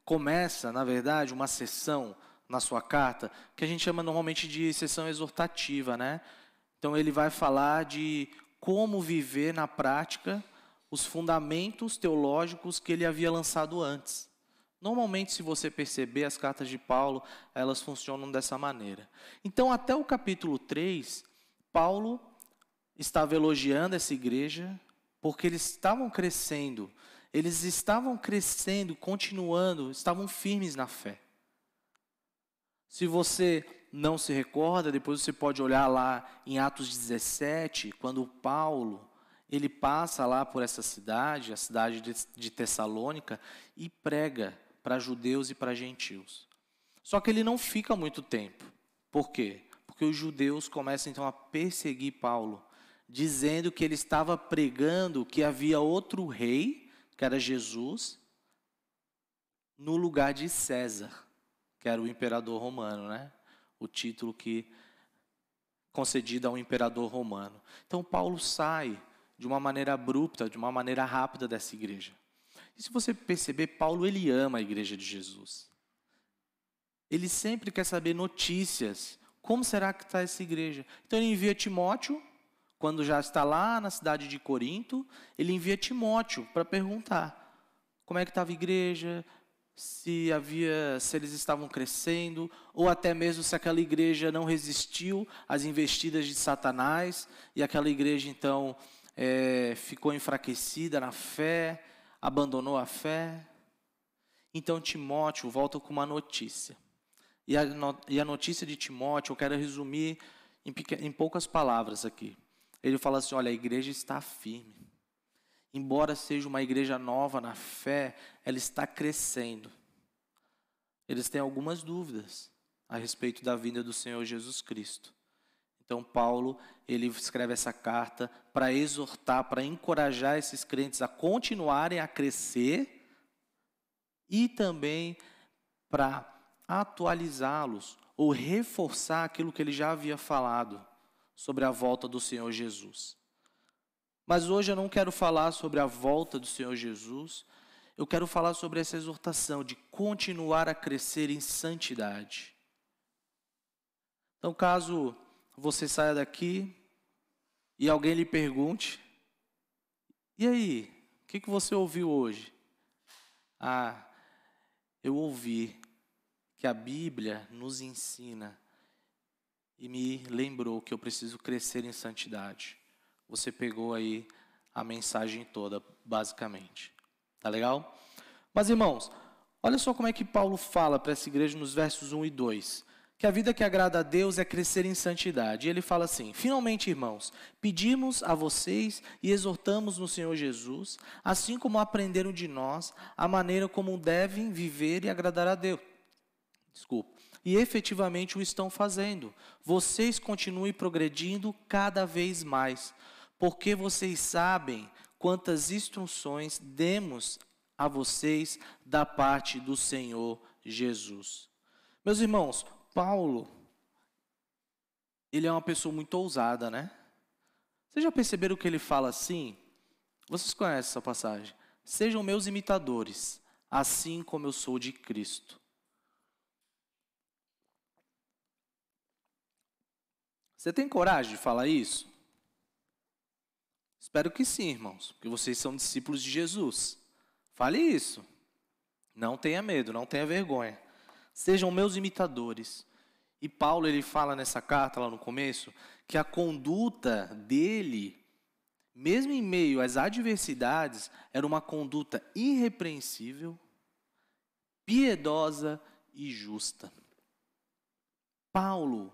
começa, na verdade, uma sessão na sua carta que a gente chama normalmente de sessão exortativa, né? Então ele vai falar de como viver na prática os fundamentos teológicos que ele havia lançado antes. Normalmente, se você perceber, as cartas de Paulo, elas funcionam dessa maneira. Então, até o capítulo 3, Paulo estava elogiando essa igreja, porque eles estavam crescendo, eles estavam crescendo, continuando, estavam firmes na fé. Se você não se recorda, depois você pode olhar lá em Atos 17, quando Paulo ele passa lá por essa cidade, a cidade de Tessalônica, e prega para judeus e para gentios. Só que ele não fica muito tempo. Por quê? Porque os judeus começam então a perseguir Paulo, dizendo que ele estava pregando que havia outro rei, que era Jesus, no lugar de César, que era o imperador romano, né? O título que concedido a um imperador romano. Então Paulo sai de uma maneira abrupta, de uma maneira rápida dessa igreja. E se você perceber, Paulo ele ama a igreja de Jesus. Ele sempre quer saber notícias. Como será que está essa igreja? Então ele envia Timóteo, quando já está lá na cidade de Corinto, ele envia Timóteo para perguntar como é que estava a igreja, se havia, se eles estavam crescendo, ou até mesmo se aquela igreja não resistiu às investidas de Satanás e aquela igreja então é, ficou enfraquecida na fé, abandonou a fé. Então Timóteo volta com uma notícia. E a, notícia de Timóteo eu quero resumir em, em poucas palavras aqui. Ele fala assim: olha, a igreja está firme. Embora seja uma igreja nova na fé, ela está crescendo. Eles têm algumas dúvidas a respeito da vinda do Senhor Jesus Cristo. Então Paulo, ele escreve essa carta para exortar, para encorajar esses crentes a continuarem a crescer e também para atualizá-los ou reforçar aquilo que ele já havia falado sobre a volta do Senhor Jesus. Mas hoje eu não quero falar sobre a volta do Senhor Jesus, eu quero falar sobre essa exortação de continuar a crescer em santidade. Então, caso você saia daqui e alguém lhe pergunte: e aí, o que, que você ouviu hoje? Ah, eu ouvi que a Bíblia nos ensina e me lembrou que eu preciso crescer em santidade. Você pegou aí a mensagem toda, basicamente. Tá legal? Mas irmãos, olha só como é que Paulo fala para essa igreja nos versos 1 e 2 que a vida que agrada a Deus é crescer em santidade. E ele fala assim: Finalmente, irmãos, pedimos a vocês e exortamos no Senhor Jesus, assim como aprenderam de nós, a maneira como devem viver e agradar a Deus. Desculpa. E efetivamente o estão fazendo. Vocês continuem progredindo cada vez mais, porque vocês sabem quantas instruções demos a vocês da parte do Senhor Jesus. Meus irmãos, Paulo, ele é uma pessoa muito ousada, né? Vocês já perceberam que ele fala assim? Vocês conhecem essa passagem? Sejam meus imitadores, assim como eu sou de Cristo. Você tem coragem de falar isso? Espero que sim, irmãos, porque vocês são discípulos de Jesus. Fale isso. Não tenha medo, não tenha vergonha. Sejam meus imitadores. E Paulo ele fala nessa carta lá no começo que a conduta dele, mesmo em meio às adversidades, era uma conduta irrepreensível, piedosa e justa. Paulo,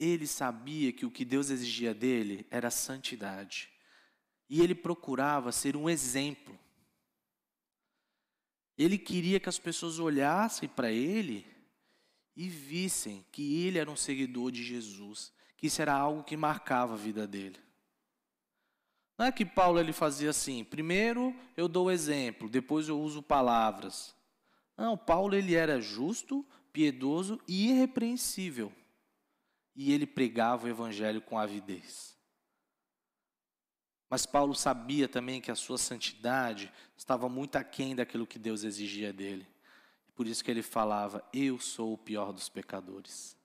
ele sabia que o que Deus exigia dele era santidade. E ele procurava ser um exemplo ele queria que as pessoas olhassem para ele e vissem que ele era um seguidor de Jesus, que isso era algo que marcava a vida dele. Não é que Paulo ele fazia assim, primeiro eu dou exemplo, depois eu uso palavras. Não, Paulo ele era justo, piedoso e irrepreensível. E ele pregava o evangelho com avidez. Mas Paulo sabia também que a sua santidade estava muito aquém daquilo que Deus exigia dele. Por isso que ele falava: Eu sou o pior dos pecadores.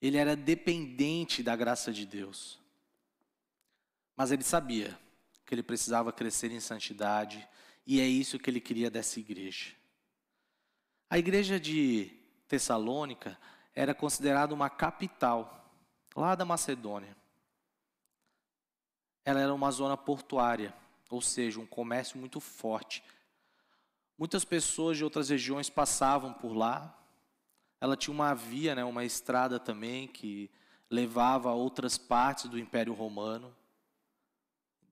Ele era dependente da graça de Deus. Mas ele sabia que ele precisava crescer em santidade, e é isso que ele queria dessa igreja. A igreja de Tessalônica era considerada uma capital lá da Macedônia. Ela era uma zona portuária, ou seja, um comércio muito forte. Muitas pessoas de outras regiões passavam por lá. Ela tinha uma via, né, uma estrada também que levava a outras partes do Império Romano.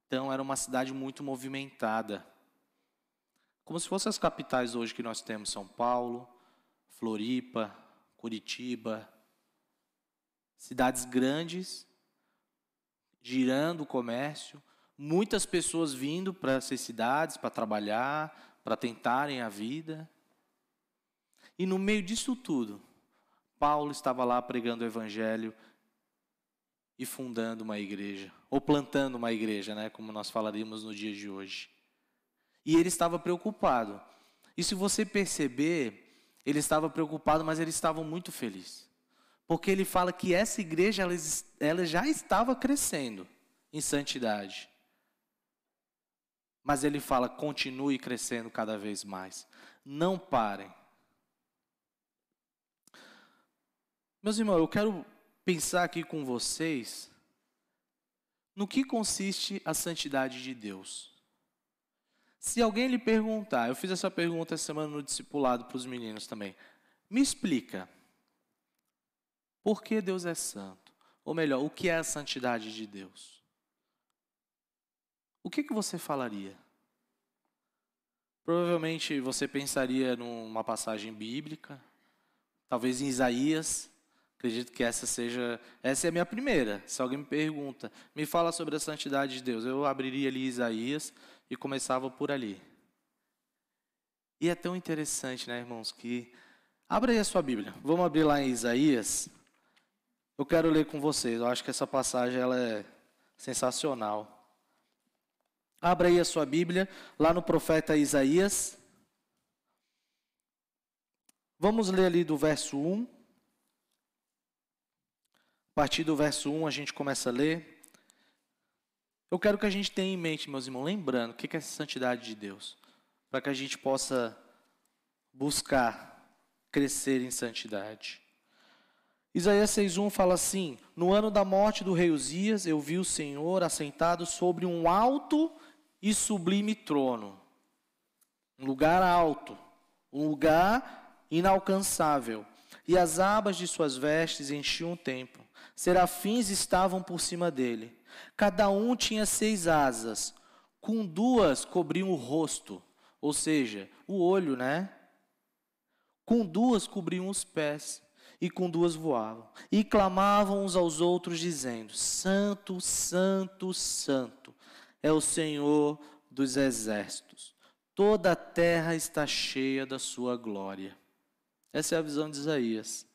Então era uma cidade muito movimentada. Como se fossem as capitais hoje que nós temos, São Paulo, Floripa, Curitiba. Cidades grandes, girando o comércio, muitas pessoas vindo para essas cidades para trabalhar, para tentarem a vida. E no meio disso tudo, Paulo estava lá pregando o evangelho e fundando uma igreja, ou plantando uma igreja, né, como nós falaríamos no dia de hoje. E ele estava preocupado. E se você perceber, ele estava preocupado, mas ele estava muito feliz. Porque ele fala que essa igreja ela, ela já estava crescendo em santidade. Mas ele fala: continue crescendo cada vez mais. Não parem. Meus irmãos, eu quero pensar aqui com vocês no que consiste a santidade de Deus. Se alguém lhe perguntar, eu fiz essa pergunta essa semana no discipulado para os meninos também. Me explica. Por que Deus é santo? Ou melhor, o que é a santidade de Deus? O que, que você falaria? Provavelmente você pensaria numa passagem bíblica, talvez em Isaías, Acredito que essa seja, essa é a minha primeira. Se alguém me pergunta, me fala sobre a santidade de Deus, eu abriria ali Isaías e começava por ali. E é tão interessante, né, irmãos, que abra aí a sua Bíblia. Vamos abrir lá em Isaías. Eu quero ler com vocês. Eu acho que essa passagem ela é sensacional. Abra aí a sua Bíblia lá no profeta Isaías. Vamos ler ali do verso 1 a partir do verso 1 a gente começa a ler. Eu quero que a gente tenha em mente, meus irmãos, lembrando o que é essa santidade de Deus, para que a gente possa buscar crescer em santidade. Isaías 6:1 fala assim: No ano da morte do rei Uzias, eu vi o Senhor assentado sobre um alto e sublime trono. Um lugar alto, um lugar inalcançável, e as abas de suas vestes enchiam o templo. Serafins estavam por cima dele. Cada um tinha seis asas. Com duas cobriam o rosto, ou seja, o olho, né? Com duas cobriam os pés, e com duas voavam. E clamavam uns aos outros, dizendo: Santo, Santo, Santo é o Senhor dos exércitos. Toda a terra está cheia da sua glória. Essa é a visão de Isaías.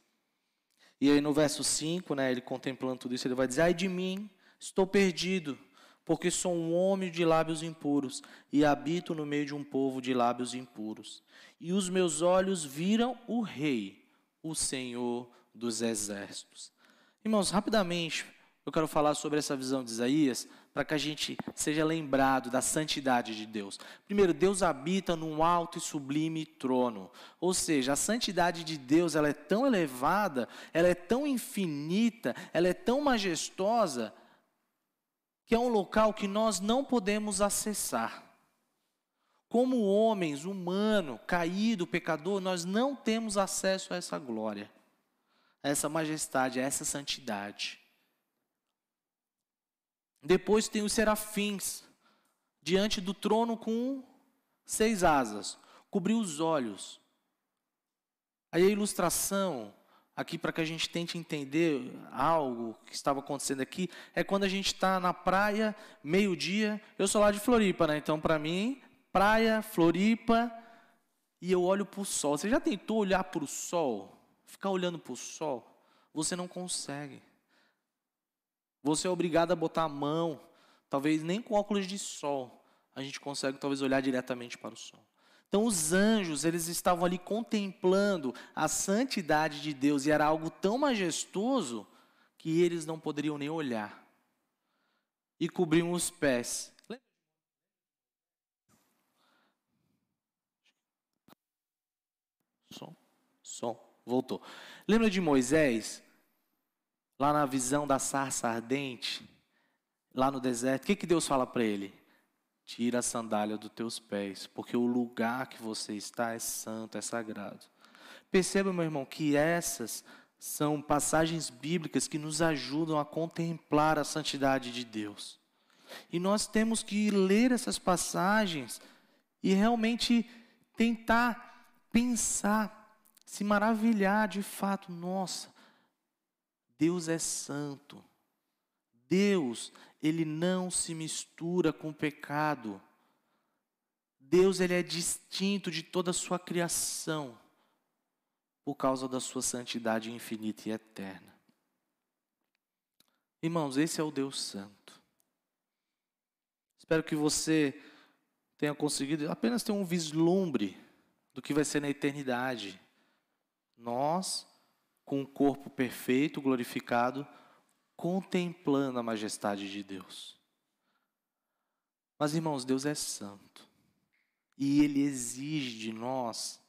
E aí no verso 5, né, ele contemplando tudo isso, ele vai dizer: Ai de mim, estou perdido, porque sou um homem de lábios impuros e habito no meio de um povo de lábios impuros. E os meus olhos viram o Rei, o Senhor dos exércitos. Irmãos, rapidamente, eu quero falar sobre essa visão de Isaías, para que a gente seja lembrado da santidade de Deus. Primeiro, Deus habita num alto e sublime trono. Ou seja, a santidade de Deus, ela é tão elevada, ela é tão infinita, ela é tão majestosa, que é um local que nós não podemos acessar. Como homens, humano, caído, pecador, nós não temos acesso a essa glória, a essa majestade, a essa santidade. Depois tem os serafins, diante do trono com seis asas, cobriu os olhos. Aí a ilustração, aqui para que a gente tente entender algo que estava acontecendo aqui, é quando a gente está na praia, meio-dia. Eu sou lá de Floripa, né? Então, para mim, praia, Floripa, e eu olho para o sol. Você já tentou olhar para o sol? Ficar olhando para o sol? Você não consegue. Você é obrigado a botar a mão, talvez nem com óculos de sol, a gente consegue talvez olhar diretamente para o sol. Então os anjos, eles estavam ali contemplando a santidade de Deus e era algo tão majestoso que eles não poderiam nem olhar. E cobriam os pés. Som, som, voltou. Lembra de Moisés? Lá na visão da sarça ardente, lá no deserto, o que, que Deus fala para ele? Tira a sandália dos teus pés, porque o lugar que você está é santo, é sagrado. Perceba, meu irmão, que essas são passagens bíblicas que nos ajudam a contemplar a santidade de Deus. E nós temos que ler essas passagens e realmente tentar pensar, se maravilhar de fato, nossa, Deus é santo. Deus, ele não se mistura com o pecado. Deus, ele é distinto de toda a sua criação por causa da sua santidade infinita e eterna. Irmãos, esse é o Deus Santo. Espero que você tenha conseguido apenas ter um vislumbre do que vai ser na eternidade. Nós com o corpo perfeito, glorificado, contemplando a majestade de Deus. Mas, irmãos, Deus é santo. E Ele exige de nós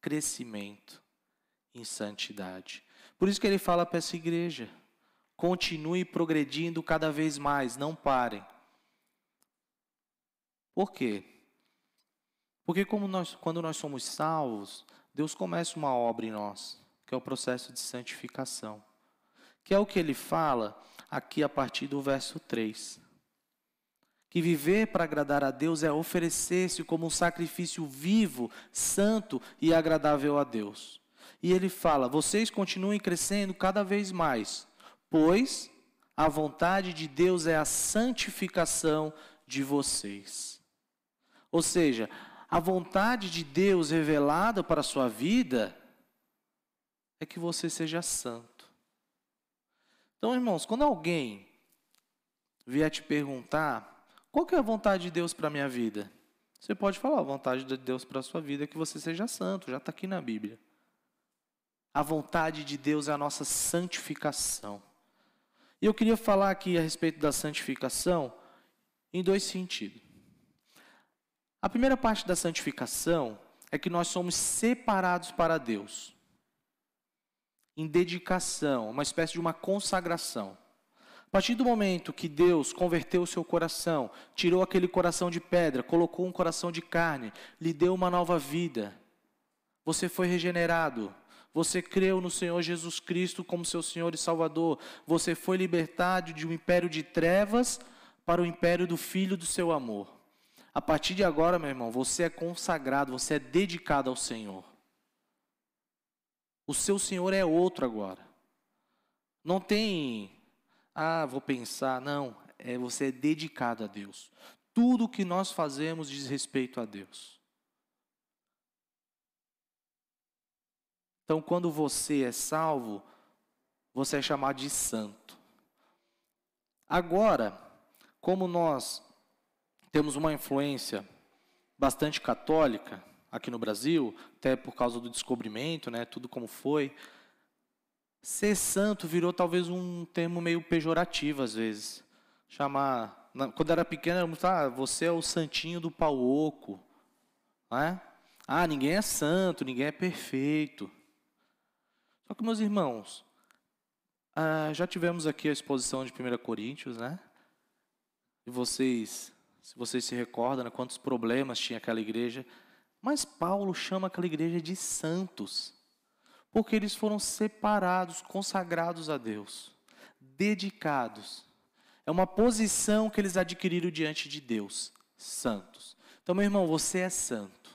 crescimento em santidade. Por isso que Ele fala para essa igreja: continue progredindo cada vez mais, não parem. Por quê? Porque como nós, quando nós somos salvos, Deus começa uma obra em nós que é o processo de santificação. Que é o que ele fala aqui a partir do verso 3. Que viver para agradar a Deus é oferecer-se como um sacrifício vivo, santo e agradável a Deus. E ele fala: vocês continuem crescendo cada vez mais, pois a vontade de Deus é a santificação de vocês. Ou seja, a vontade de Deus revelada para a sua vida é que você seja santo. Então, irmãos, quando alguém vier te perguntar qual é a vontade de Deus para a minha vida, você pode falar, a vontade de Deus para a sua vida é que você seja santo, já está aqui na Bíblia. A vontade de Deus é a nossa santificação. E eu queria falar aqui a respeito da santificação em dois sentidos. A primeira parte da santificação é que nós somos separados para Deus em dedicação, uma espécie de uma consagração. A partir do momento que Deus converteu o seu coração, tirou aquele coração de pedra, colocou um coração de carne, lhe deu uma nova vida, você foi regenerado, você creu no Senhor Jesus Cristo como seu Senhor e Salvador, você foi libertado de um império de trevas para o império do Filho do seu amor. A partir de agora, meu irmão, você é consagrado, você é dedicado ao Senhor. O seu Senhor é outro agora. Não tem, ah, vou pensar, não. É você é dedicado a Deus. Tudo que nós fazemos diz respeito a Deus. Então, quando você é salvo, você é chamado de santo. Agora, como nós temos uma influência bastante católica, aqui no Brasil, até por causa do descobrimento, né, tudo como foi. Ser santo virou talvez um termo meio pejorativo às vezes. Chamar, quando era pequeno era muito, ah, você é o santinho do pau oco, é? Ah, ninguém é santo, ninguém é perfeito. Só que meus irmãos, ah, já tivemos aqui a exposição de 1 Coríntios, né? E vocês, se vocês se recordam, né, quantos problemas tinha aquela igreja, mas Paulo chama aquela igreja de santos, porque eles foram separados, consagrados a Deus, dedicados. É uma posição que eles adquiriram diante de Deus, santos. Então, meu irmão, você é santo.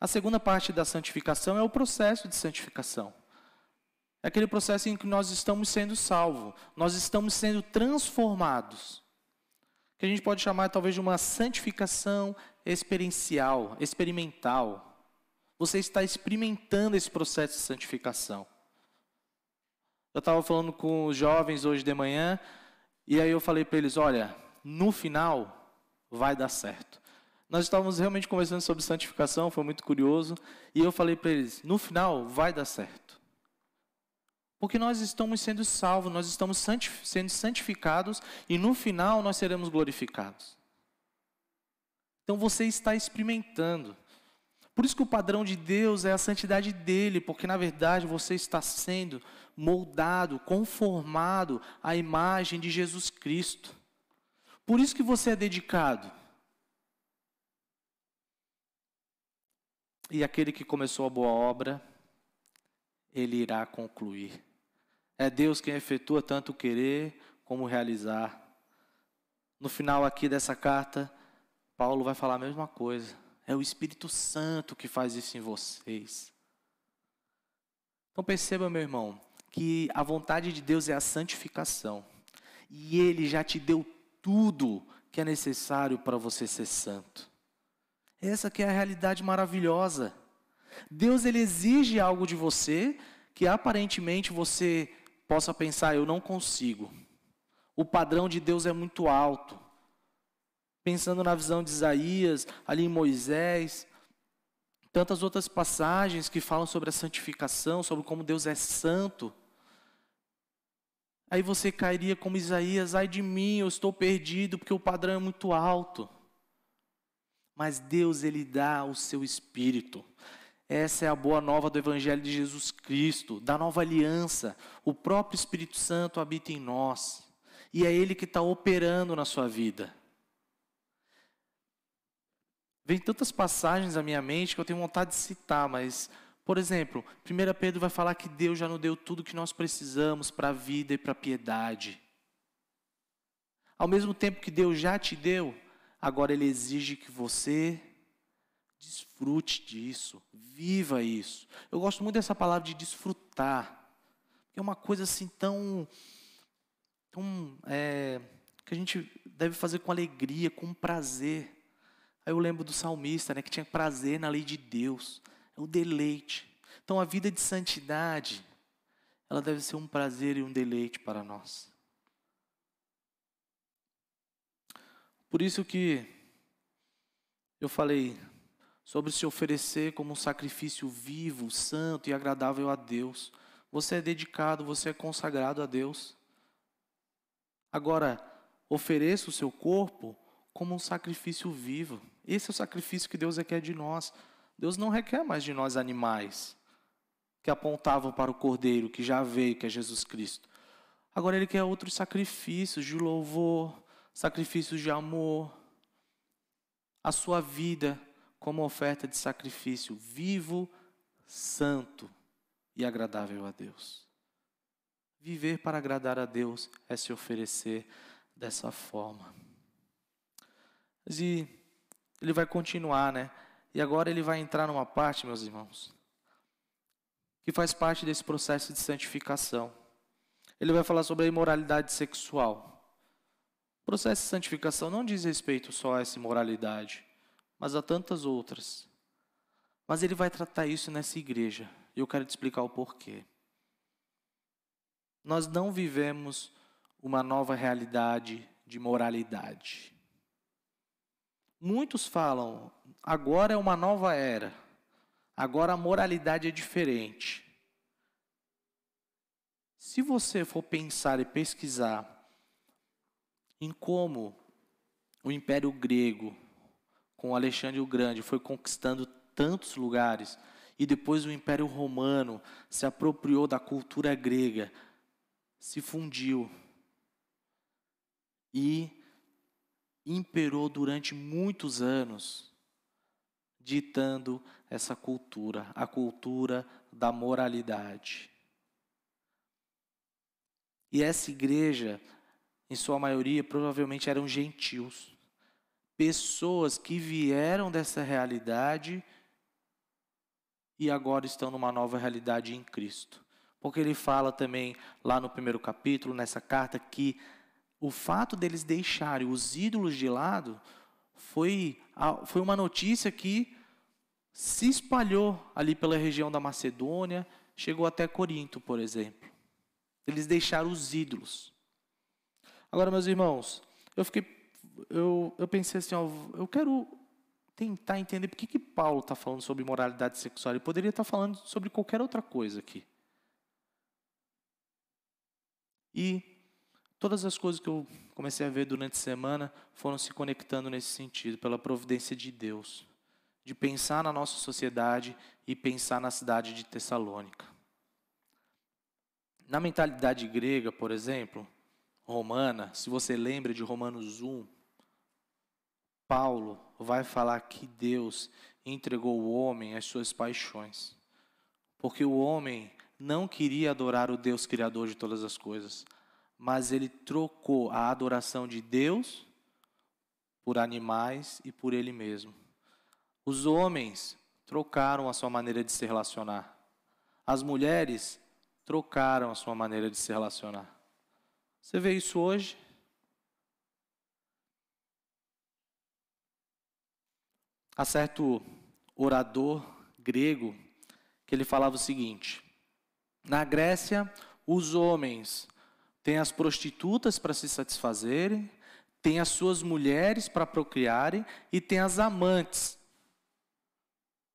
A segunda parte da santificação é o processo de santificação. É aquele processo em que nós estamos sendo salvos, nós estamos sendo transformados. Que a gente pode chamar talvez de uma santificação experiencial, experimental. Você está experimentando esse processo de santificação. Eu estava falando com os jovens hoje de manhã, e aí eu falei para eles: olha, no final vai dar certo. Nós estávamos realmente conversando sobre santificação, foi muito curioso, e eu falei para eles: no final vai dar certo. Porque nós estamos sendo salvos, nós estamos sendo santificados, e no final nós seremos glorificados. Então você está experimentando. Por isso que o padrão de Deus é a santidade dele, porque na verdade você está sendo moldado, conformado à imagem de Jesus Cristo. Por isso que você é dedicado. E aquele que começou a boa obra, ele irá concluir. É Deus quem efetua tanto querer como realizar. No final aqui dessa carta, Paulo vai falar a mesma coisa. É o Espírito Santo que faz isso em vocês. Então perceba, meu irmão, que a vontade de Deus é a santificação. E Ele já te deu tudo que é necessário para você ser santo. Essa que é a realidade maravilhosa. Deus ele exige algo de você que aparentemente você possa pensar eu não consigo. O padrão de Deus é muito alto. Pensando na visão de Isaías, ali em Moisés, tantas outras passagens que falam sobre a santificação, sobre como Deus é santo. Aí você cairia como Isaías, ai de mim, eu estou perdido porque o padrão é muito alto. Mas Deus, Ele dá o seu espírito. Essa é a boa nova do Evangelho de Jesus Cristo, da nova aliança. O próprio Espírito Santo habita em nós. E é Ele que está operando na sua vida. Vem tantas passagens à minha mente que eu tenho vontade de citar, mas, por exemplo, 1 Pedro vai falar que Deus já nos deu tudo que nós precisamos para a vida e para a piedade. Ao mesmo tempo que Deus já te deu, agora Ele exige que você desfrute disso, viva isso. Eu gosto muito dessa palavra de desfrutar, que é uma coisa assim tão, tão é, que a gente deve fazer com alegria, com prazer. Aí eu lembro do salmista, né, que tinha prazer na lei de Deus, é o deleite. Então a vida de santidade, ela deve ser um prazer e um deleite para nós. Por isso que eu falei sobre se oferecer como um sacrifício vivo, santo e agradável a Deus. Você é dedicado, você é consagrado a Deus. Agora, ofereça o seu corpo como um sacrifício vivo. Esse é o sacrifício que Deus requer de nós. Deus não requer mais de nós animais que apontavam para o Cordeiro que já veio, que é Jesus Cristo. Agora Ele quer outros sacrifícios de louvor, sacrifícios de amor. A sua vida como oferta de sacrifício vivo, santo e agradável a Deus. Viver para agradar a Deus é se oferecer dessa forma. E ele vai continuar, né? E agora ele vai entrar numa parte, meus irmãos, que faz parte desse processo de santificação. Ele vai falar sobre a imoralidade sexual. O processo de santificação não diz respeito só a essa imoralidade, mas a tantas outras. Mas ele vai tratar isso nessa igreja, e eu quero te explicar o porquê. Nós não vivemos uma nova realidade de moralidade. Muitos falam, agora é uma nova era, agora a moralidade é diferente. Se você for pensar e pesquisar em como o Império Grego, com Alexandre o Grande, foi conquistando tantos lugares, e depois o Império Romano se apropriou da cultura grega, se fundiu e imperou durante muitos anos, ditando essa cultura, a cultura da moralidade. E essa igreja, em sua maioria, provavelmente eram gentios, pessoas que vieram dessa realidade e agora estão numa nova realidade em Cristo. Porque ele fala também lá no primeiro capítulo, nessa carta, que o fato deles deixarem os ídolos de lado foi, foi uma notícia que se espalhou ali pela região da Macedônia, chegou até Corinto, por exemplo. Eles deixaram os ídolos. Agora, meus irmãos, eu fiquei, eu, eu pensei assim, ó, eu quero tentar entender por que, que Paulo está falando sobre moralidade sexual. Ele poderia estar tá falando sobre qualquer outra coisa aqui. E todas as coisas que eu comecei a ver durante a semana foram se conectando nesse sentido, pela providência de Deus, de pensar na nossa sociedade e pensar na cidade de Tessalônica. Na mentalidade grega, por exemplo, romana, se você lembra de Romanos 1, Paulo vai falar que Deus entregou o homem às suas paixões. Porque o homem não queria adorar o Deus criador de todas as coisas, mas ele trocou a adoração de Deus por animais e por ele mesmo. Os homens trocaram a sua maneira de se relacionar. As mulheres trocaram a sua maneira de se relacionar. Você vê isso hoje? Há certo orador grego que ele falava o seguinte: Na Grécia, os homens têm as prostitutas para se satisfazerem, têm as suas mulheres para procriarem e têm as amantes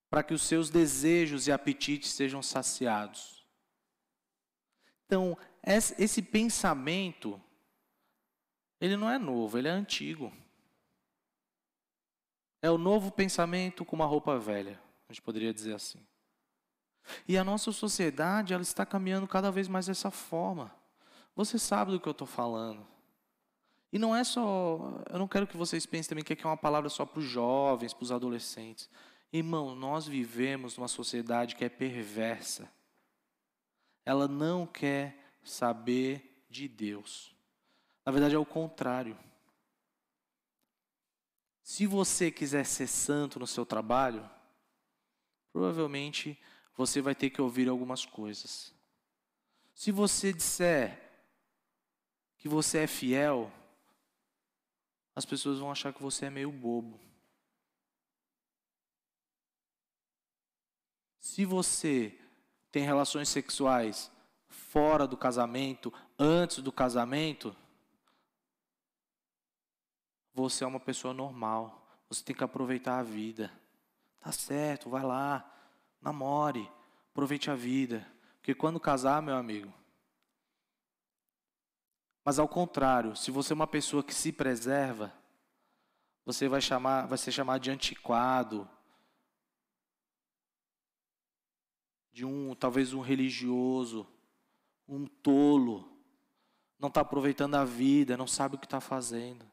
para que os seus desejos e apetites sejam saciados. Então, esse pensamento, ele não é novo, ele é antigo. É o novo pensamento com uma roupa velha, a gente poderia dizer assim. E a nossa sociedade, ela está caminhando cada vez mais dessa forma. Você sabe do que eu estou falando. E não é só. Eu não quero que vocês pensem também que é uma palavra só para os jovens, para os adolescentes. Irmão, nós vivemos numa sociedade que é perversa. Ela não quer saber de Deus. Na verdade, é o contrário. Se você quiser ser santo no seu trabalho, provavelmente você vai ter que ouvir algumas coisas. Se você disser que você é fiel, as pessoas vão achar que você é meio bobo. Se você tem relações sexuais fora do casamento, antes do casamento, você é uma pessoa normal. Você tem que aproveitar a vida. Tá certo, vai lá, namore, aproveite a vida. Porque quando casar, meu amigo. Mas ao contrário, se você é uma pessoa que se preserva, você vai chamar, vai ser chamado de antiquado, de um, talvez um religioso, um tolo, não está aproveitando a vida, não sabe o que está fazendo.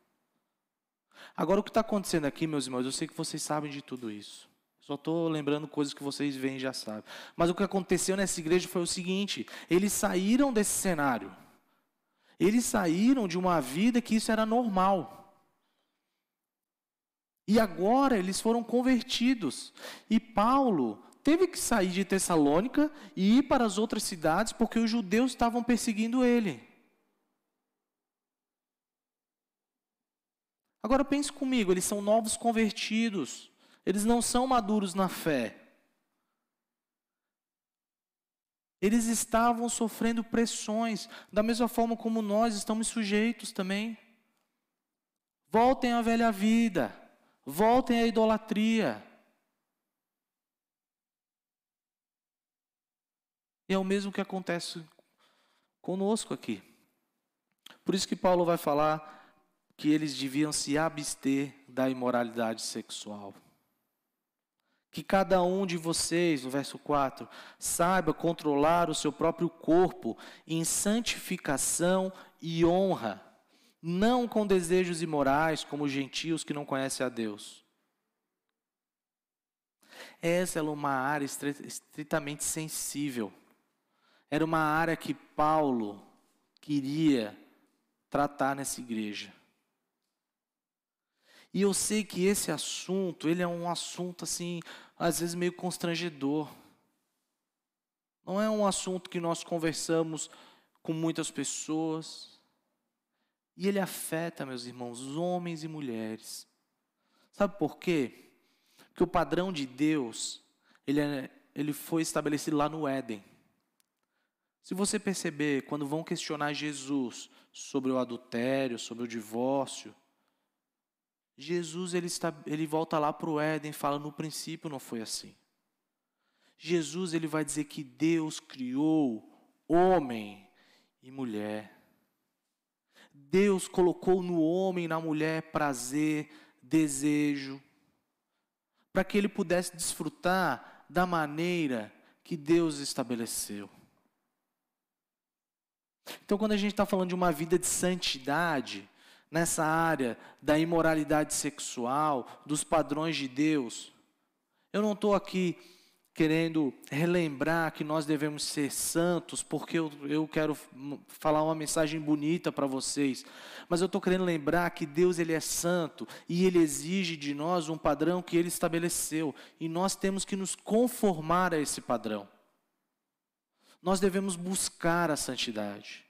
Agora, o que está acontecendo aqui, meus irmãos, eu sei que vocês sabem de tudo isso. Só estou lembrando coisas que vocês veem e já sabem. Mas o que aconteceu nessa igreja foi o seguinte: eles saíram desse cenário. Eles saíram de uma vida que isso era normal. E agora eles foram convertidos. E Paulo teve que sair de Tessalônica e ir para as outras cidades porque os judeus estavam perseguindo ele. Agora pense comigo, eles são novos convertidos. Eles não são maduros na fé. Eles estavam sofrendo pressões, da mesma forma como nós estamos sujeitos também. Voltem à velha vida, voltem à idolatria. E é o mesmo que acontece conosco aqui. Por isso que Paulo vai falar que eles deviam se abster da imoralidade sexual. Que cada um de vocês, no verso 4, saiba controlar o seu próprio corpo em santificação e honra, não com desejos imorais, como os gentios que não conhecem a Deus. Essa era uma área estritamente sensível. Era uma área que Paulo queria tratar nessa igreja. E eu sei que esse assunto, ele é um assunto assim, às vezes meio constrangedor. Não é um assunto que nós conversamos com muitas pessoas. E ele afeta, meus irmãos, homens e mulheres. Sabe por quê? Porque o padrão de Deus, ele, é, ele foi estabelecido lá no Éden. Se você perceber, quando vão questionar Jesus sobre o adultério, sobre o divórcio, Jesus ele, está, ele volta lá para o Éden e fala: no princípio não foi assim. Jesus ele vai dizer que Deus criou homem e mulher. Deus colocou no homem e na mulher prazer, desejo, para que ele pudesse desfrutar da maneira que Deus estabeleceu. Então, quando a gente está falando de uma vida de santidade, nessa área da imoralidade sexual, dos padrões de Deus, eu não estou aqui querendo relembrar que nós devemos ser santos, porque eu, eu quero falar uma mensagem bonita para vocês, mas eu estou querendo lembrar que Deus ele é santo e Ele exige de nós um padrão que Ele estabeleceu, e nós temos que nos conformar a esse padrão. Nós devemos buscar a santidade.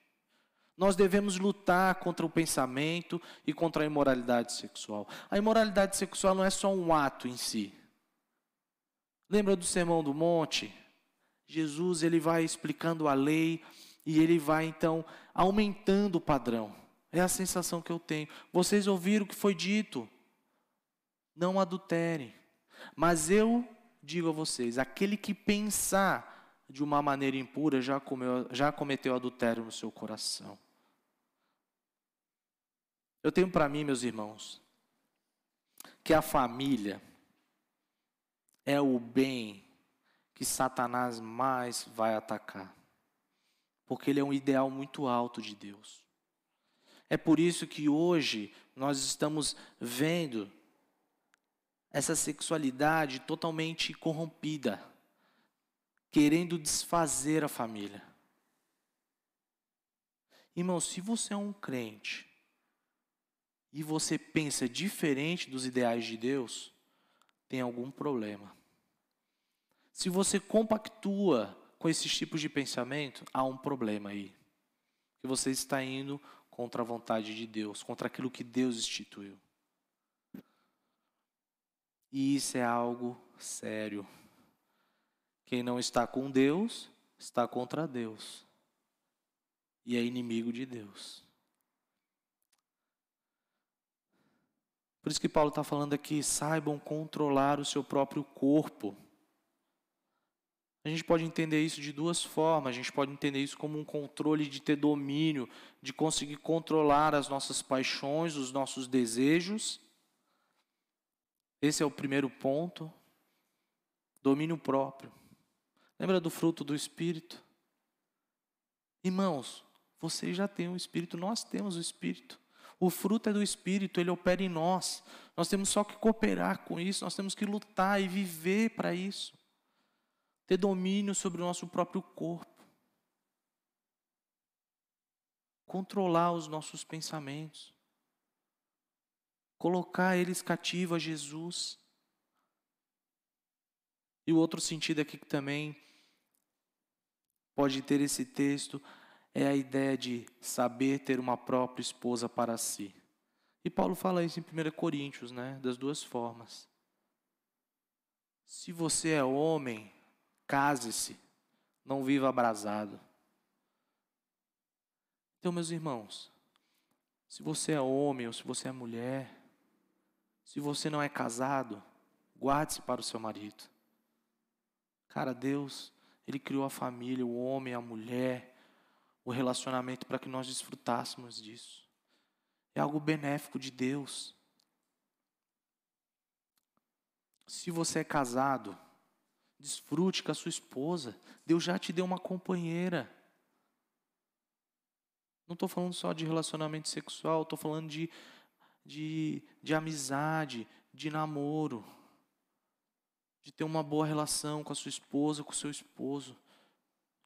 Nós devemos lutar contra o pensamento e contra a imoralidade sexual. A imoralidade sexual não é só um ato em si. Lembra do Sermão do Monte? Jesus ele vai explicando a lei e ele vai então aumentando o padrão. É a sensação que eu tenho. Vocês ouviram o que foi dito? Não adulterem. Mas eu digo a vocês: aquele que pensar de uma maneira impura já, comeu, já cometeu adultério no seu coração. Eu tenho para mim, meus irmãos, que a família é o bem que Satanás mais vai atacar. Porque ele é um ideal muito alto de Deus. É por isso que hoje nós estamos vendo essa sexualidade totalmente corrompida querendo desfazer a família. Irmão, se você é um crente e você pensa diferente dos ideais de Deus, tem algum problema. Se você compactua com esses tipos de pensamento, há um problema aí. Que você está indo contra a vontade de Deus, contra aquilo que Deus instituiu. E isso é algo sério. Quem não está com Deus, está contra Deus. E é inimigo de Deus. Por isso que Paulo está falando aqui: saibam controlar o seu próprio corpo. A gente pode entender isso de duas formas. A gente pode entender isso como um controle de ter domínio, de conseguir controlar as nossas paixões, os nossos desejos. Esse é o primeiro ponto. Domínio próprio. Lembra do fruto do Espírito? Irmãos, vocês já têm o Espírito, nós temos o Espírito. O fruto é do Espírito, ele opera em nós. Nós temos só que cooperar com isso, nós temos que lutar e viver para isso. Ter domínio sobre o nosso próprio corpo. Controlar os nossos pensamentos. Colocar eles cativos a Jesus. E o outro sentido aqui que também pode ter esse texto é a ideia de saber ter uma própria esposa para si. E Paulo fala isso em 1 Coríntios, né? Das duas formas. Se você é homem, case-se, não viva abrasado. Então, meus irmãos, se você é homem ou se você é mulher, se você não é casado, guarde-se para o seu marido. Cara, Deus, Ele criou a família, o homem, a mulher, o relacionamento para que nós desfrutássemos disso. É algo benéfico de Deus. Se você é casado, desfrute com a sua esposa. Deus já te deu uma companheira. Não estou falando só de relacionamento sexual, estou falando de, de, de amizade, de namoro de ter uma boa relação com a sua esposa, com o seu esposo,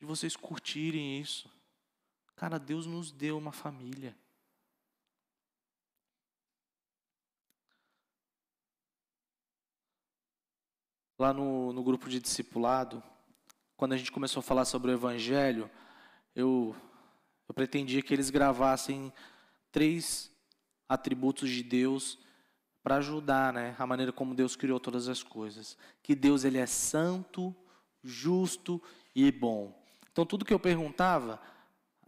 de vocês curtirem isso. Cara, Deus nos deu uma família. Lá no, no grupo de discipulado, quando a gente começou a falar sobre o Evangelho, eu, eu pretendia que eles gravassem três atributos de Deus para ajudar, né, a maneira como Deus criou todas as coisas. Que Deus ele é santo, justo e bom. Então tudo que eu perguntava,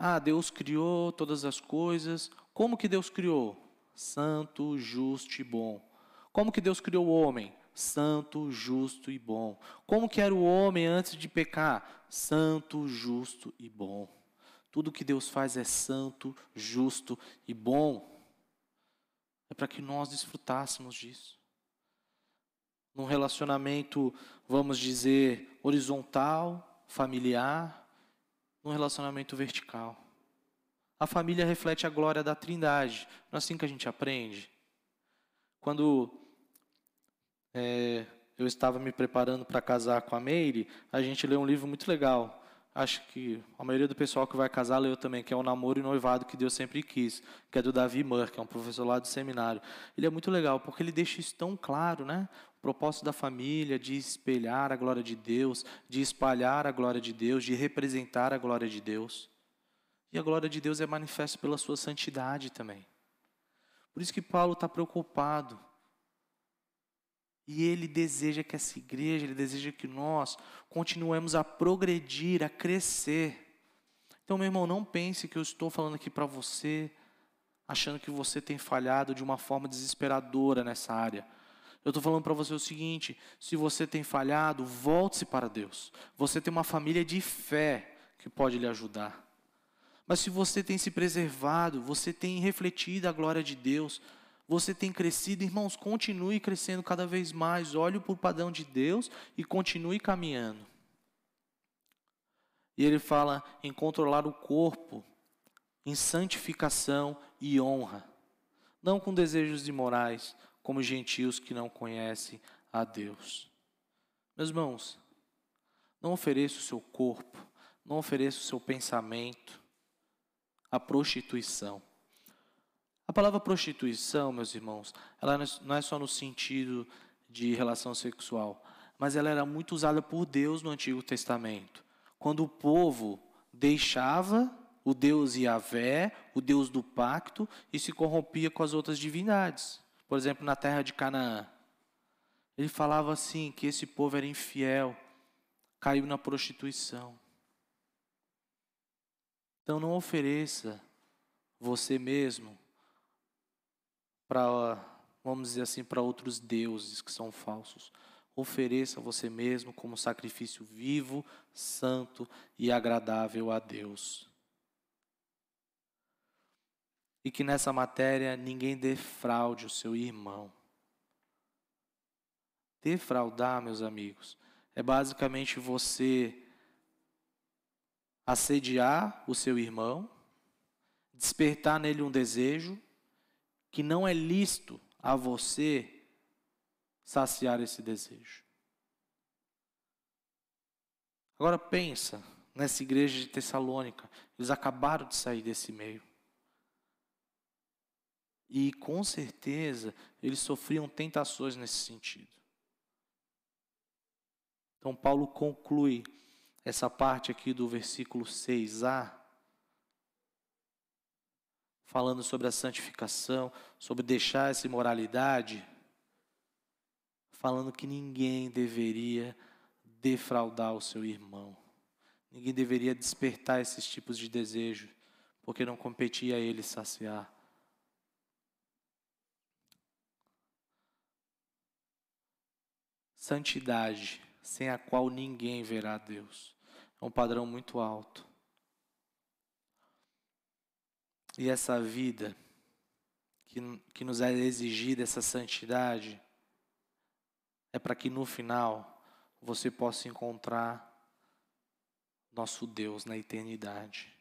ah, Deus criou todas as coisas. Como que Deus criou? Santo, justo e bom. Como que Deus criou o homem? Santo, justo e bom. Como que era o homem antes de pecar? Santo, justo e bom. Tudo que Deus faz é santo, justo e bom. É para que nós desfrutássemos disso. Num relacionamento, vamos dizer, horizontal, familiar, num relacionamento vertical. A família reflete a glória da Trindade. Não é assim que a gente aprende? Quando é, eu estava me preparando para casar com a Meire, a gente leu um livro muito legal. Acho que a maioria do pessoal que vai casar leu também, que é o Namoro e Noivado que Deus sempre quis, que é do Davi Murr, que é um professor lá do seminário. Ele é muito legal, porque ele deixa isso tão claro, né? Propósito da família de espelhar a glória de Deus, de espalhar a glória de Deus, de representar a glória de Deus. E a glória de Deus é manifesta pela sua santidade também. Por isso que Paulo está preocupado e ele deseja que essa igreja, ele deseja que nós continuemos a progredir, a crescer. Então, meu irmão, não pense que eu estou falando aqui para você, achando que você tem falhado de uma forma desesperadora nessa área. Eu estou falando para você o seguinte: se você tem falhado, volte-se para Deus. Você tem uma família de fé que pode lhe ajudar. Mas se você tem se preservado, você tem refletido a glória de Deus, você tem crescido, irmãos, continue crescendo cada vez mais, olhe para o padrão de Deus e continue caminhando. E ele fala em controlar o corpo, em santificação e honra, não com desejos imorais, como gentios que não conhecem a Deus. Meus irmãos, não ofereça o seu corpo, não ofereça o seu pensamento à prostituição. A palavra prostituição, meus irmãos, ela não é só no sentido de relação sexual, mas ela era muito usada por Deus no Antigo Testamento. Quando o povo deixava o Deus Yahvé, o Deus do pacto, e se corrompia com as outras divindades. Por exemplo, na terra de Canaã. Ele falava assim: que esse povo era infiel, caiu na prostituição. Então não ofereça você mesmo para, vamos dizer assim, para outros deuses que são falsos. Ofereça você mesmo como sacrifício vivo, santo e agradável a Deus. E que nessa matéria ninguém defraude o seu irmão. Defraudar, meus amigos, é basicamente você assediar o seu irmão, despertar nele um desejo, que não é lícito a você saciar esse desejo. Agora pensa nessa igreja de Tessalônica, eles acabaram de sair desse meio. E com certeza eles sofriam tentações nesse sentido. Então Paulo conclui essa parte aqui do versículo 6a falando sobre a santificação, sobre deixar essa imoralidade, falando que ninguém deveria defraudar o seu irmão. Ninguém deveria despertar esses tipos de desejo, porque não competia a ele saciar. Santidade, sem a qual ninguém verá Deus. É um padrão muito alto. E essa vida que, que nos é exigida, essa santidade, é para que no final você possa encontrar nosso Deus na eternidade.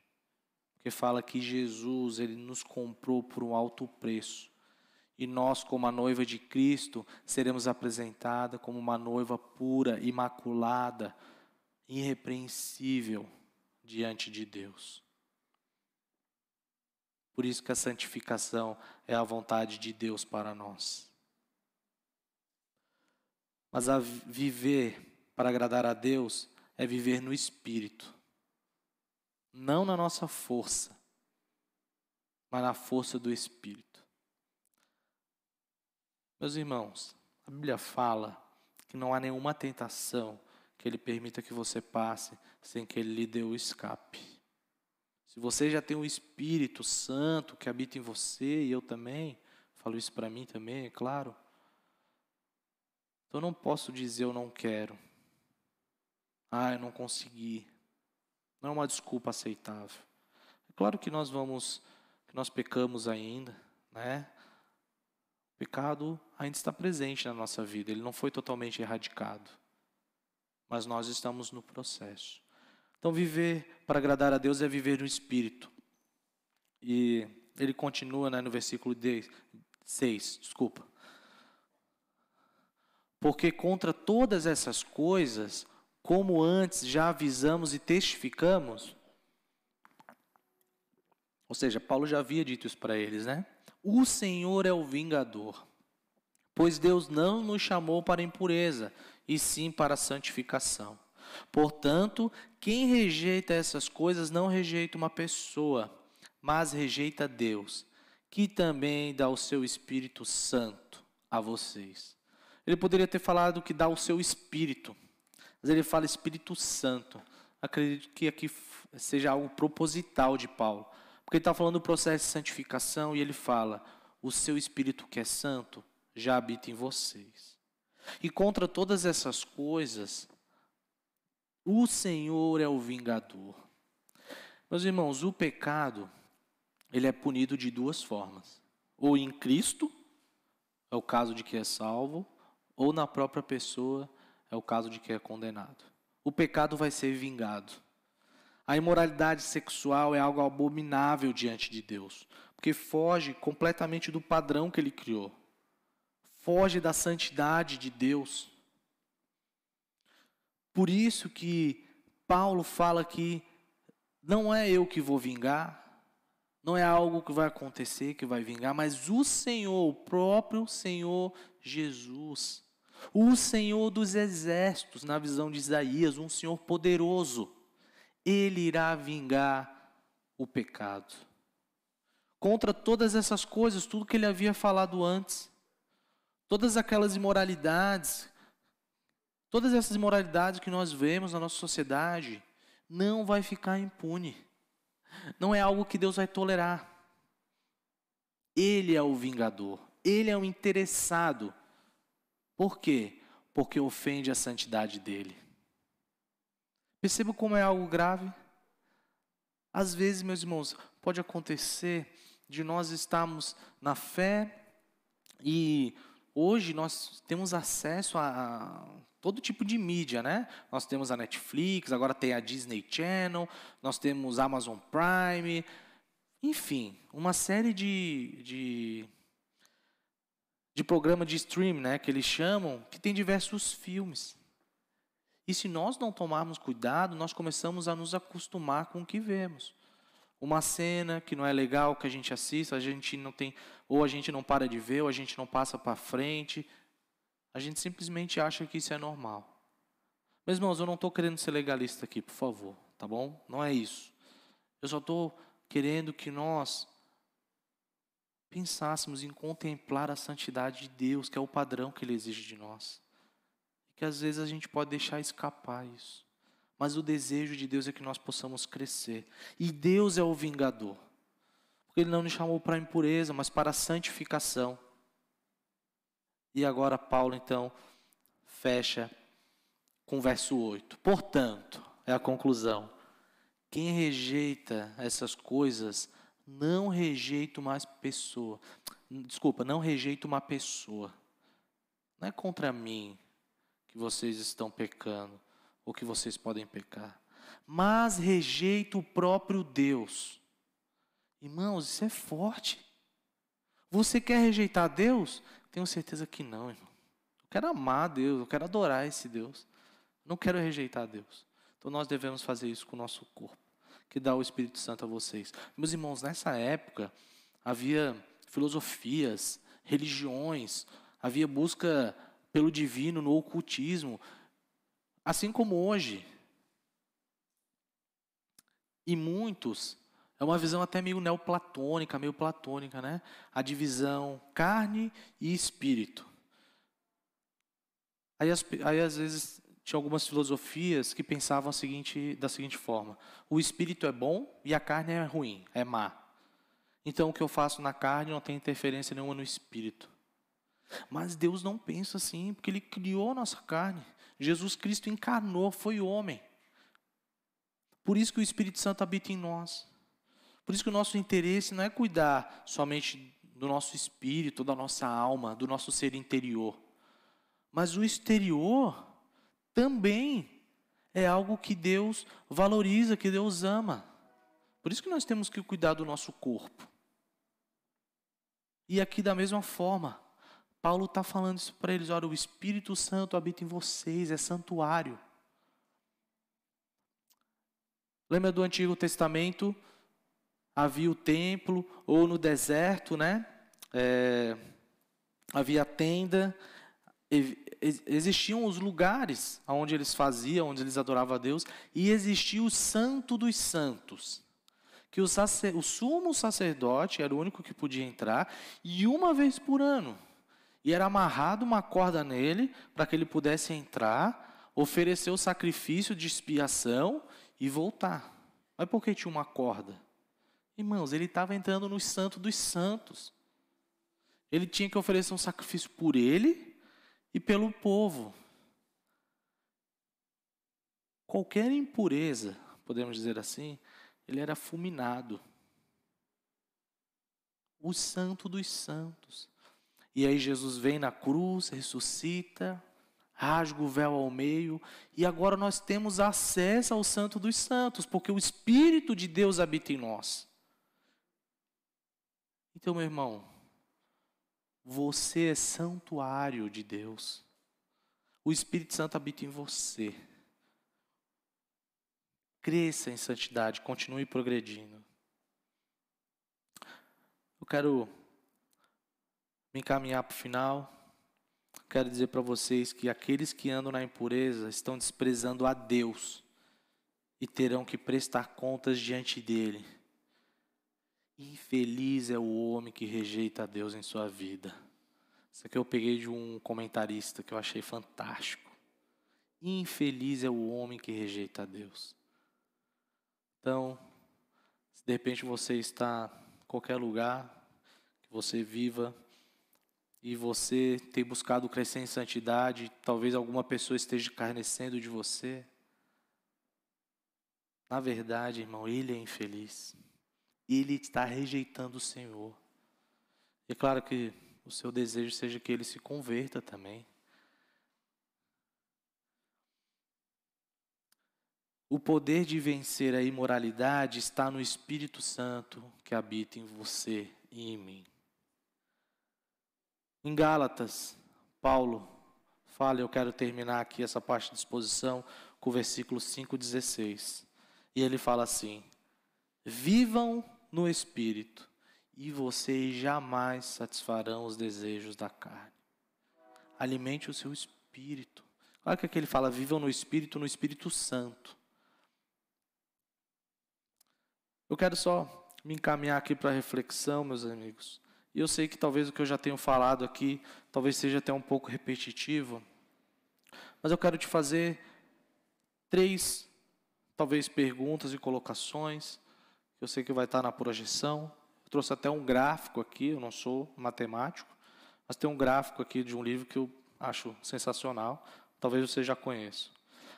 Porque fala que Jesus, ele nos comprou por um alto preço. E nós, como a noiva de Cristo, seremos apresentada como uma noiva pura, imaculada, irrepreensível diante de Deus. Por isso que a santificação é a vontade de Deus para nós. Mas a viver para agradar a Deus é viver no espírito, não na nossa força, mas na força do espírito. Meus irmãos, a Bíblia fala que não há nenhuma tentação que Ele permita que você passe sem que Ele lhe dê o escape. Se você já tem o Espírito Santo que habita em você, e eu também, falo isso para mim também, é claro. Então não posso dizer eu não quero. Ah, eu não consegui. Não é uma desculpa aceitável. É claro que nós vamos, que nós pecamos ainda, né? Pecado ainda está presente na nossa vida, ele não foi totalmente erradicado. Mas nós estamos no processo. Então, viver para agradar a Deus é viver no Espírito. E ele continua né, no versículo 6, desculpa. Porque contra todas essas coisas, como antes já avisamos e testificamos, ou seja, Paulo já havia dito isso para eles, né? O Senhor é o vingador, pois Deus não nos chamou para impureza, e sim para santificação. Portanto, quem rejeita essas coisas não rejeita uma pessoa, mas rejeita Deus, que também dá o seu Espírito Santo a vocês. Ele poderia ter falado que dá o seu Espírito, mas ele fala Espírito Santo. Acredito que aqui seja algo proposital de Paulo, porque ele está falando do processo de santificação e ele fala: o seu Espírito que é santo já habita em vocês. E contra todas essas coisas, o Senhor é o vingador. Meus irmãos, o pecado, ele é punido de duas formas. Ou em Cristo, é o caso de que é salvo, ou na própria pessoa, é o caso de que é condenado. O pecado vai ser vingado. A imoralidade sexual é algo abominável diante de Deus, porque foge completamente do padrão que ele criou. Foge da santidade de Deus. Por isso que Paulo fala que não é eu que vou vingar, não é algo que vai acontecer que vai vingar, mas o Senhor, o próprio Senhor Jesus, o Senhor dos exércitos, na visão de Isaías, um Senhor poderoso, ele irá vingar o pecado. Contra todas essas coisas, tudo que ele havia falado antes, todas aquelas imoralidades Todas essas imoralidades que nós vemos na nossa sociedade não vai ficar impune. Não é algo que Deus vai tolerar. Ele é o vingador, ele é o interessado. Por quê? Porque ofende a santidade dele. Perceba como é algo grave? Às vezes, meus irmãos, pode acontecer de nós estarmos na fé e hoje nós temos acesso a todo tipo de mídia, né? Nós temos a Netflix, agora tem a Disney Channel, nós temos Amazon Prime, enfim, uma série de, de, de programa de stream, né, que eles chamam, que tem diversos filmes. E se nós não tomarmos cuidado, nós começamos a nos acostumar com o que vemos. Uma cena que não é legal que a gente assista, a gente não tem, ou a gente não para de ver, ou a gente não passa para frente, a gente simplesmente acha que isso é normal. Meus irmãos, eu não estou querendo ser legalista aqui, por favor, tá bom? Não é isso. Eu só estou querendo que nós pensássemos em contemplar a santidade de Deus, que é o padrão que Ele exige de nós. Que às vezes a gente pode deixar escapar isso. Mas o desejo de Deus é que nós possamos crescer. E Deus é o vingador. Porque Ele não nos chamou para a impureza, mas para a santificação. E agora Paulo então fecha com o verso 8. Portanto, é a conclusão. Quem rejeita essas coisas não rejeita uma pessoa. Desculpa, não rejeita uma pessoa. Não é contra mim que vocês estão pecando ou que vocês podem pecar, mas rejeita o próprio Deus. Irmãos, isso é forte. Você quer rejeitar Deus? Tenho certeza que não, irmão. Eu quero amar Deus, eu quero adorar esse Deus. Não quero rejeitar Deus. Então nós devemos fazer isso com o nosso corpo, que dá o Espírito Santo a vocês. Meus irmãos, nessa época havia filosofias, religiões, havia busca pelo divino no ocultismo, assim como hoje. E muitos, é uma visão até meio neoplatônica, meio platônica, né? A divisão carne e espírito. Aí, aí às vezes tinha algumas filosofias que pensavam seguinte, da seguinte forma: o espírito é bom e a carne é ruim, é má. Então o que eu faço na carne não tem interferência nenhuma no espírito. Mas Deus não pensa assim, porque Ele criou a nossa carne. Jesus Cristo encarnou, foi homem. Por isso que o Espírito Santo habita em nós. Por isso que o nosso interesse não é cuidar somente do nosso espírito, da nossa alma, do nosso ser interior. Mas o exterior também é algo que Deus valoriza, que Deus ama. Por isso que nós temos que cuidar do nosso corpo. E aqui, da mesma forma, Paulo está falando isso para eles: olha, o Espírito Santo habita em vocês, é santuário. Lembra do Antigo Testamento? Havia o templo, ou no deserto, né? É, havia a tenda, existiam os lugares onde eles faziam, onde eles adoravam a Deus, e existia o Santo dos Santos, que o, sacer, o sumo sacerdote era o único que podia entrar, e uma vez por ano. E era amarrado uma corda nele para que ele pudesse entrar, oferecer o sacrifício de expiação e voltar. Mas por que tinha uma corda? Irmãos, ele estava entrando no santo dos santos. Ele tinha que oferecer um sacrifício por ele e pelo povo. Qualquer impureza, podemos dizer assim, ele era fulminado. O santo dos santos. E aí Jesus vem na cruz, ressuscita, rasga o véu ao meio, e agora nós temos acesso ao Santo dos Santos, porque o Espírito de Deus habita em nós. Então, meu irmão, você é santuário de Deus. O Espírito Santo habita em você. Cresça em santidade, continue progredindo. Eu quero me encaminhar para o final, quero dizer para vocês que aqueles que andam na impureza estão desprezando a Deus e terão que prestar contas diante dele. Infeliz é o homem que rejeita a Deus em sua vida. Isso aqui eu peguei de um comentarista que eu achei fantástico. Infeliz é o homem que rejeita a Deus. Então, se de repente você está em qualquer lugar, que você viva e você tem buscado crescer em santidade, talvez alguma pessoa esteja carnecendo de você. Na verdade, irmão, ele é infeliz. Ele está rejeitando o Senhor. E é claro que o seu desejo seja que ele se converta também. O poder de vencer a imoralidade está no Espírito Santo que habita em você e em mim. Em Gálatas, Paulo fala, eu quero terminar aqui essa parte de exposição com o versículo 5,16. E ele fala assim: Vivam no Espírito, e vocês jamais satisfarão os desejos da carne. Alimente o seu espírito. Olha que aqui ele fala: vivam no Espírito, no Espírito Santo. Eu quero só me encaminhar aqui para a reflexão, meus amigos. E eu sei que talvez o que eu já tenho falado aqui, talvez seja até um pouco repetitivo, mas eu quero te fazer três, talvez, perguntas e colocações, que eu sei que vai estar na projeção. Eu trouxe até um gráfico aqui, eu não sou matemático, mas tem um gráfico aqui de um livro que eu acho sensacional, talvez você já conheça.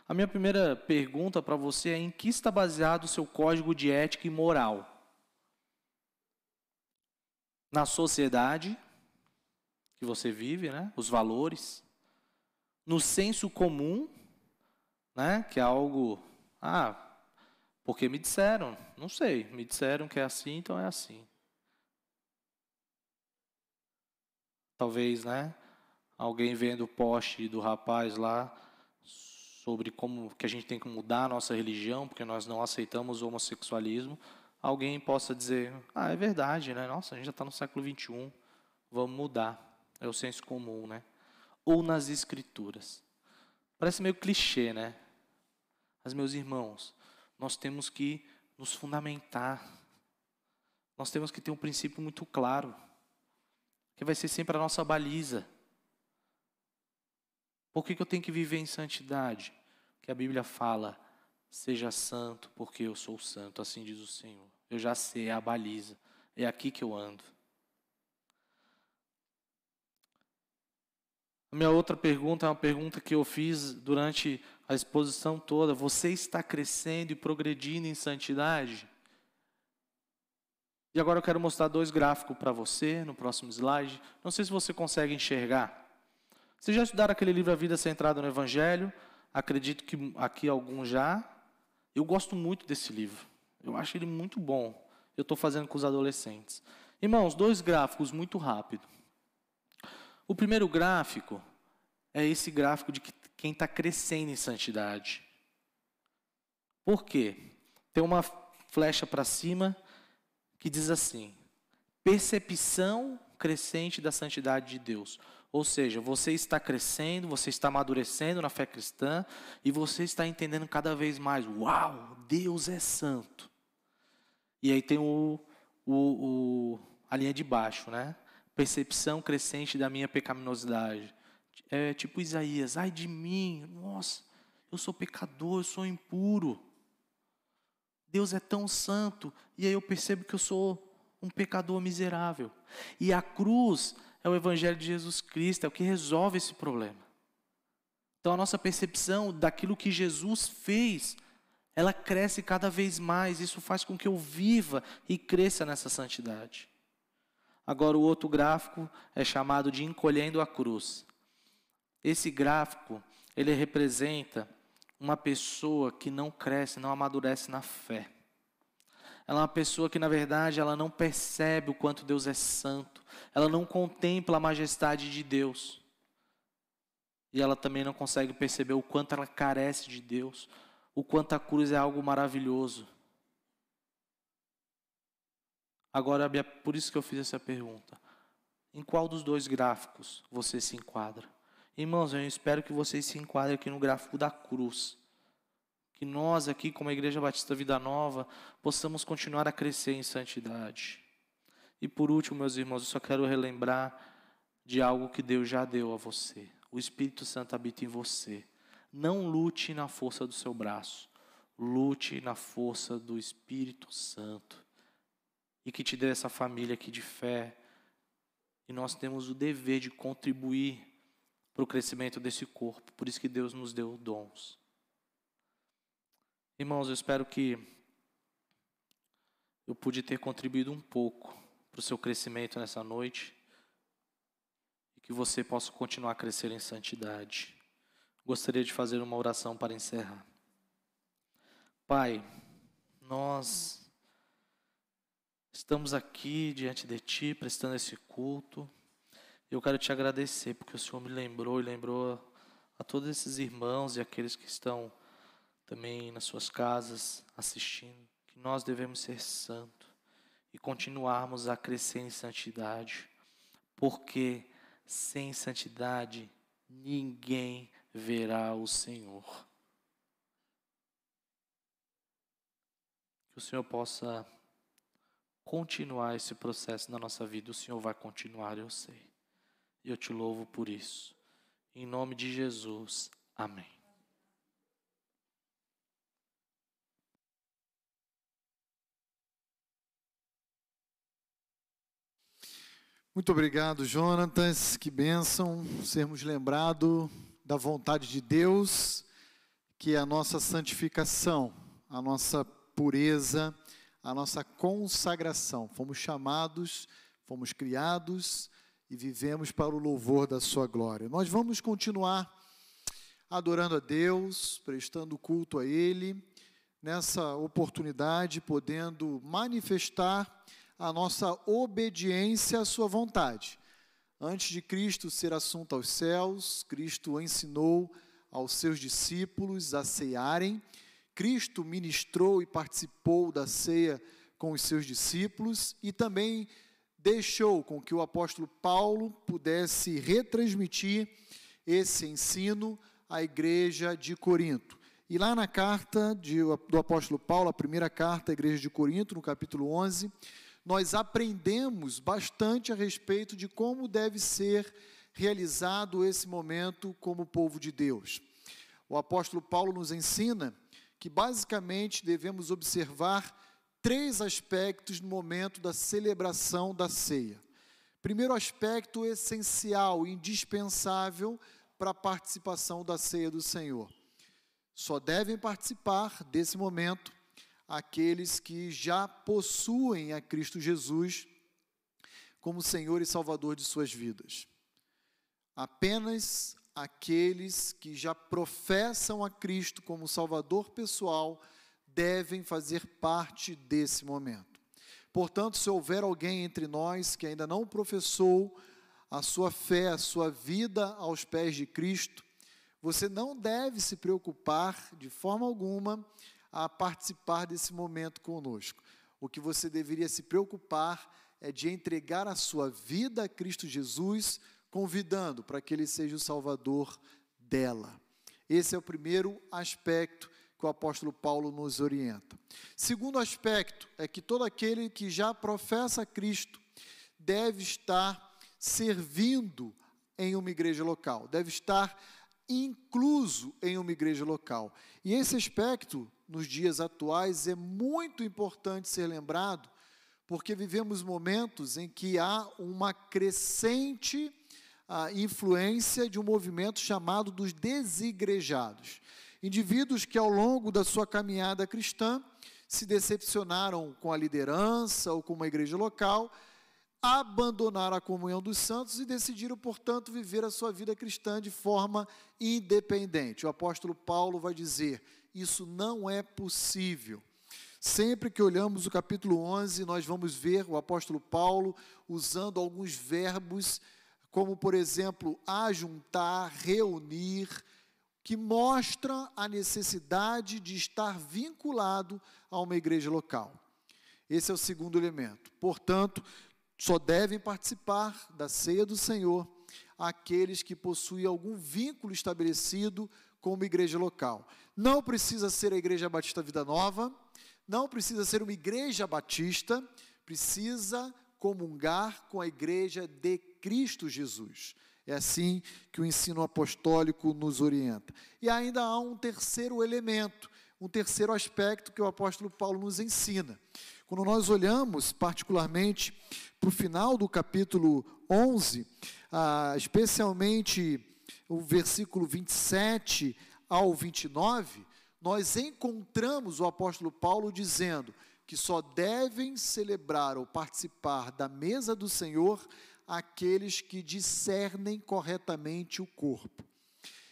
A minha primeira pergunta para você é: em que está baseado o seu código de ética e moral? Na sociedade que você vive, né? Os valores, no senso comum, né? Que é algo, ah, porque me disseram, não sei, me disseram que é assim, então é assim. Talvez, né? Alguém vendo o post do rapaz lá sobre como que a gente tem que mudar a nossa religião porque nós não aceitamos o homossexualismo alguém possa dizer: ah, é verdade, né? Nossa, a gente já está no século 21, vamos mudar. É o senso comum, né? Ou nas escrituras. Parece meio clichê, né? Mas, meus irmãos, nós temos que nos fundamentar. Nós temos que ter um princípio muito claro, que vai ser sempre a nossa baliza. Por que, que eu tenho que viver em santidade? Que a Bíblia fala, seja santo, porque eu sou santo, assim diz o Senhor. Eu já sei, é a baliza, é aqui que eu ando. A minha outra pergunta é uma pergunta que eu fiz durante a exposição toda. Você está crescendo e progredindo em santidade? E agora eu quero mostrar dois gráficos para você no próximo slide. Não sei se você consegue enxergar. Vocês já estudaram aquele livro A Vida Centrada no Evangelho? Acredito que aqui alguns já. Eu gosto muito desse livro. Eu acho ele muito bom. Eu estou fazendo com os adolescentes. Irmãos, dois gráficos muito rápido. O primeiro gráfico é esse gráfico de quem está crescendo em santidade. Por quê? Tem uma flecha para cima que diz assim: percepção crescente da santidade de Deus. Ou seja, você está crescendo, você está amadurecendo na fé cristã e você está entendendo cada vez mais: uau, Deus é santo. E aí tem o, o, o a linha de baixo, né? percepção crescente da minha pecaminosidade. É tipo Isaías, ai de mim, nossa, eu sou pecador, eu sou impuro. Deus é tão santo, e aí eu percebo que eu sou um pecador miserável. E a cruz é o evangelho de Jesus Cristo, é o que resolve esse problema. Então a nossa percepção daquilo que Jesus fez, ela cresce cada vez mais, isso faz com que eu viva e cresça nessa santidade. Agora, o outro gráfico é chamado de encolhendo a cruz. Esse gráfico, ele representa uma pessoa que não cresce, não amadurece na fé. Ela é uma pessoa que, na verdade, ela não percebe o quanto Deus é santo. Ela não contempla a majestade de Deus. E ela também não consegue perceber o quanto ela carece de Deus, o quanto a cruz é algo maravilhoso. Agora, por isso que eu fiz essa pergunta. Em qual dos dois gráficos você se enquadra? Irmãos, eu espero que vocês se enquadrem aqui no gráfico da cruz. Que nós aqui, como a Igreja Batista Vida Nova, possamos continuar a crescer em santidade. E por último, meus irmãos, eu só quero relembrar de algo que Deus já deu a você. O Espírito Santo habita em você. Não lute na força do seu braço. Lute na força do Espírito Santo e que te dê essa família aqui de fé. E nós temos o dever de contribuir para o crescimento desse corpo. Por isso que Deus nos deu dons. Irmãos, eu espero que eu pude ter contribuído um pouco para o seu crescimento nessa noite e que você possa continuar a crescer em santidade. Gostaria de fazer uma oração para encerrar. Pai, nós Estamos aqui diante de Ti, prestando esse culto. Eu quero te agradecer, porque o Senhor me lembrou e lembrou a todos esses irmãos e aqueles que estão também nas suas casas assistindo, que nós devemos ser santos e continuarmos a crescer em santidade, porque sem santidade ninguém verá o Senhor. Que o Senhor possa continuar esse processo na nossa vida, o Senhor vai continuar, eu sei. E eu te louvo por isso. Em nome de Jesus. Amém. Muito obrigado, Jonatas. Que bênção sermos lembrados da vontade de Deus, que é a nossa santificação, a nossa pureza a nossa consagração. Fomos chamados, fomos criados e vivemos para o louvor da Sua glória. Nós vamos continuar adorando a Deus, prestando culto a Ele, nessa oportunidade, podendo manifestar a nossa obediência à Sua vontade. Antes de Cristo ser assunto aos céus, Cristo ensinou aos seus discípulos a cearem Cristo ministrou e participou da ceia com os seus discípulos e também deixou com que o apóstolo Paulo pudesse retransmitir esse ensino à igreja de Corinto. E lá na carta de, do apóstolo Paulo, a primeira carta à igreja de Corinto, no capítulo 11, nós aprendemos bastante a respeito de como deve ser realizado esse momento como povo de Deus. O apóstolo Paulo nos ensina que basicamente devemos observar três aspectos no momento da celebração da ceia. Primeiro aspecto essencial, indispensável para a participação da ceia do Senhor. Só devem participar desse momento aqueles que já possuem a Cristo Jesus como Senhor e Salvador de suas vidas. Apenas aqueles que já professam a Cristo como Salvador pessoal devem fazer parte desse momento. Portanto, se houver alguém entre nós que ainda não professou a sua fé, a sua vida aos pés de Cristo, você não deve se preocupar de forma alguma a participar desse momento conosco. O que você deveria se preocupar é de entregar a sua vida a Cristo Jesus, convidando para que ele seja o salvador dela. Esse é o primeiro aspecto que o apóstolo Paulo nos orienta. Segundo aspecto é que todo aquele que já professa Cristo deve estar servindo em uma igreja local, deve estar incluso em uma igreja local. E esse aspecto, nos dias atuais, é muito importante ser lembrado, porque vivemos momentos em que há uma crescente ah, influência de um movimento chamado dos desigrejados. Indivíduos que, ao longo da sua caminhada cristã, se decepcionaram com a liderança ou com uma igreja local, abandonaram a comunhão dos santos e decidiram, portanto, viver a sua vida cristã de forma independente. O apóstolo Paulo vai dizer: isso não é possível. Sempre que olhamos o capítulo 11, nós vamos ver o apóstolo Paulo usando alguns verbos, como, por exemplo, ajuntar, reunir, que mostra a necessidade de estar vinculado a uma igreja local. Esse é o segundo elemento. Portanto, só devem participar da ceia do Senhor aqueles que possuem algum vínculo estabelecido com uma igreja local. Não precisa ser a Igreja Batista Vida Nova, não precisa ser uma igreja batista, precisa comungar com a igreja de Cristo Jesus. É assim que o ensino apostólico nos orienta. E ainda há um terceiro elemento, um terceiro aspecto que o apóstolo Paulo nos ensina. Quando nós olhamos, particularmente, para o final do capítulo 11, ah, especialmente o versículo 27 ao 29, nós encontramos o apóstolo Paulo dizendo que só devem celebrar ou participar da mesa do Senhor aqueles que discernem corretamente o corpo.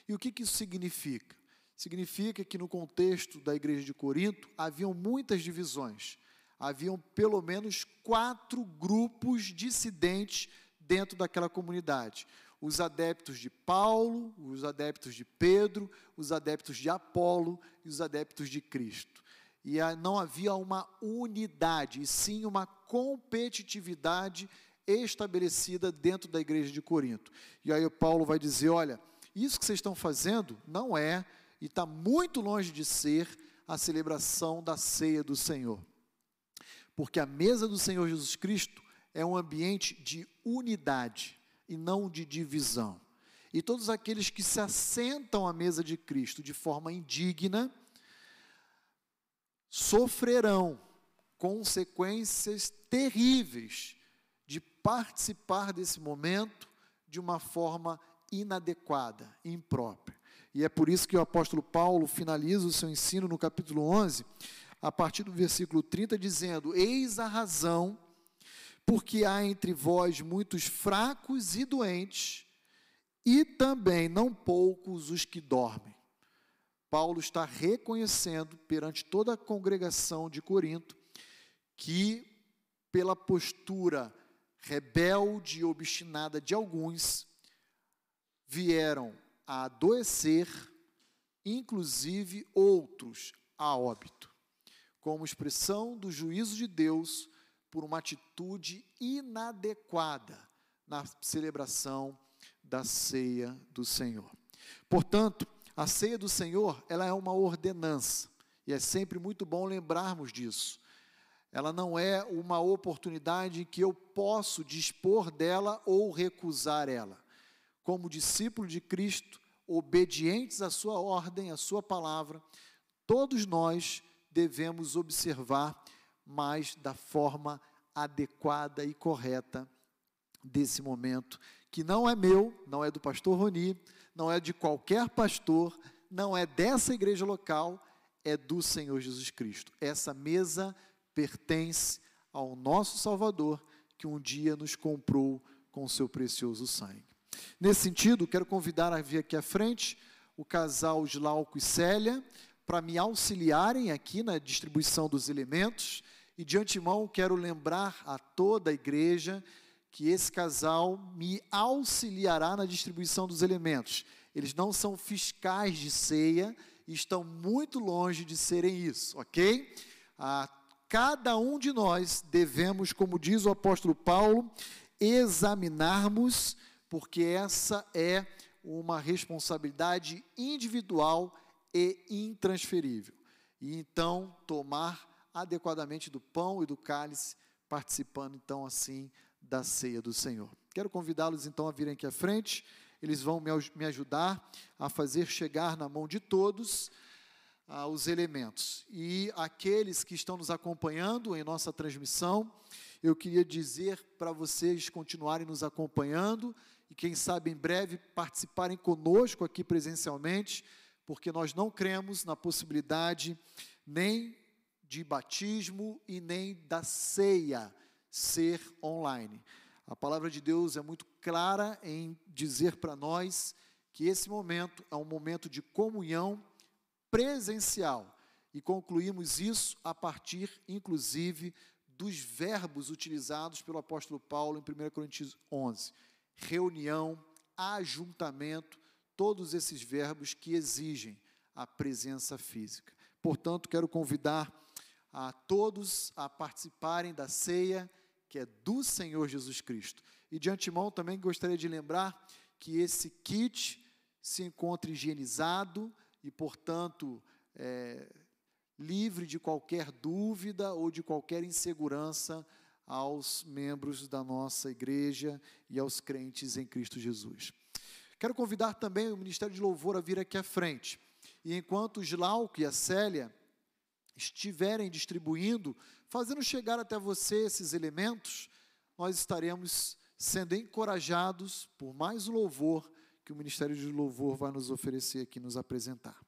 E o que, que isso significa? Significa que no contexto da igreja de Corinto haviam muitas divisões. Haviam pelo menos quatro grupos dissidentes dentro daquela comunidade. Os adeptos de Paulo, os adeptos de Pedro, os adeptos de Apolo e os adeptos de Cristo. E não havia uma unidade, e sim uma competitividade estabelecida dentro da igreja de Corinto. E aí Paulo vai dizer: olha, isso que vocês estão fazendo não é, e está muito longe de ser, a celebração da ceia do Senhor. Porque a mesa do Senhor Jesus Cristo é um ambiente de unidade e não de divisão. E todos aqueles que se assentam à mesa de Cristo de forma indigna sofrerão consequências terríveis de participar desse momento de uma forma inadequada, imprópria. E é por isso que o apóstolo Paulo finaliza o seu ensino no capítulo 11, a partir do versículo 30, dizendo: Eis a razão, porque há entre vós muitos fracos e doentes, e também não poucos os que dormem. Paulo está reconhecendo perante toda a congregação de Corinto que, pela postura rebelde e obstinada de alguns, vieram a adoecer, inclusive outros a óbito, como expressão do juízo de Deus por uma atitude inadequada na celebração da ceia do Senhor. Portanto, A ceia do Senhor, ela é uma ordenança, e é sempre muito bom lembrarmos disso. Ela não é uma oportunidade que eu posso dispor dela ou recusar ela. Como discípulo de Cristo, obedientes à sua ordem, à sua palavra, todos nós devemos observar mais da forma adequada e correta desse momento, que não é meu, não é do pastor Roni, não é de qualquer pastor, não é dessa igreja local, é do Senhor Jesus Cristo. Essa mesa pertence ao nosso Salvador, que um dia nos comprou com seu precioso sangue. Nesse sentido, quero convidar a vir aqui à frente o casal Glauco e Célia para me auxiliarem aqui na distribuição dos elementos. E de antemão quero lembrar a toda a igreja que esse casal me auxiliará na distribuição dos elementos. Eles não são fiscais de ceia e estão muito longe de serem isso, ok? Ah, cada um de nós devemos, como diz o apóstolo Paulo, examinarmos, porque essa é uma responsabilidade individual e intransferível. E então tomar adequadamente do pão e do cálice, participando então assim da ceia do Senhor. Quero convidá-los então a virem aqui à frente, eles vão me ajudar a fazer chegar na mão de todos ah, os elementos. E aqueles que estão nos acompanhando em nossa transmissão, eu queria dizer para vocês continuarem nos acompanhando e, quem sabe, em breve participarem conosco aqui presencialmente, porque nós não cremos na possibilidade nem de batismo e nem da ceia ser online. A palavra de Deus é muito clara em dizer para nós que esse momento é um momento de comunhão presencial. E concluímos isso a partir, inclusive, dos verbos utilizados pelo apóstolo Paulo em 1 Coríntios 11: reunião, ajuntamento, todos esses verbos que exigem a presença física. Portanto, quero convidar a todos a participarem da ceia que é do Senhor Jesus Cristo. E de antemão também gostaria de lembrar que esse kit se encontra higienizado e, portanto, é, livre de qualquer dúvida ou de qualquer insegurança aos membros da nossa igreja e aos crentes em Cristo Jesus. Quero convidar também o Ministério de Louvor a vir aqui à frente. E enquanto o Glauco e a Célia estiverem distribuindo, fazendo chegar até você esses elementos, nós estaremos sendo encorajados por mais louvor que o Ministério de Louvor vai nos oferecer aqui, nos apresentar.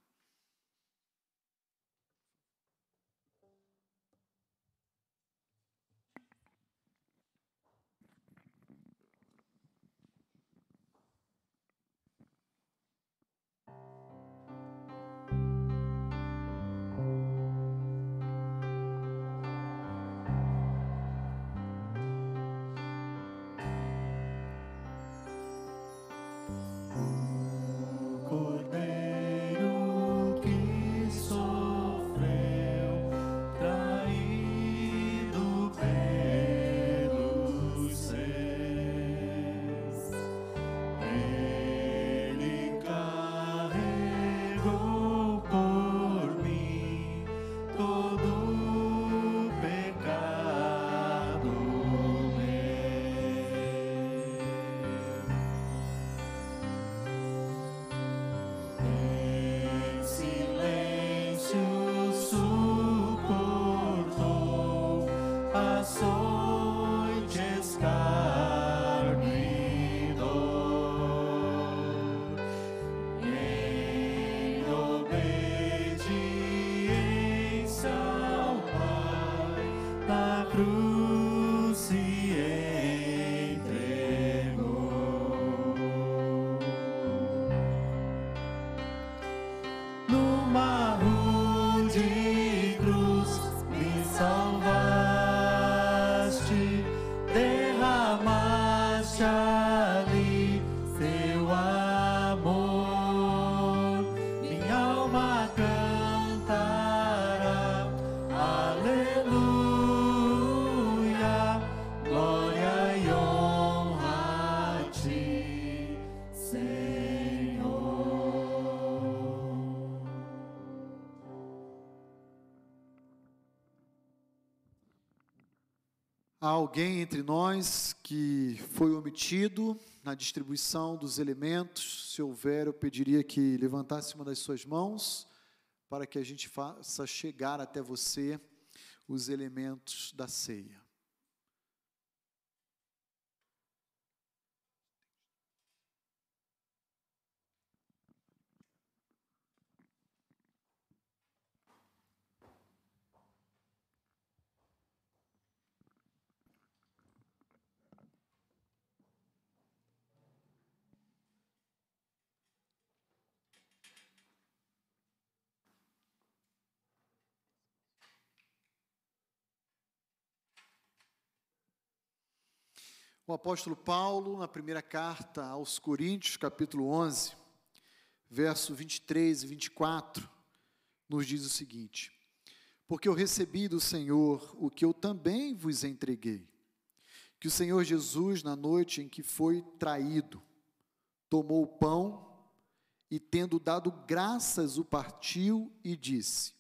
Alguém entre nós que foi omitido na distribuição dos elementos? Se houver, eu pediria que levantasse uma das suas mãos para que a gente faça chegar até você os elementos da ceia. O apóstolo Paulo, na primeira carta aos Coríntios, capítulo 11, verso 23 e 24, nos diz o seguinte: Porque eu recebi do Senhor o que eu também vos entreguei, que o Senhor Jesus, na noite em que foi traído, tomou o pão e, tendo dado graças, o partiu e disse: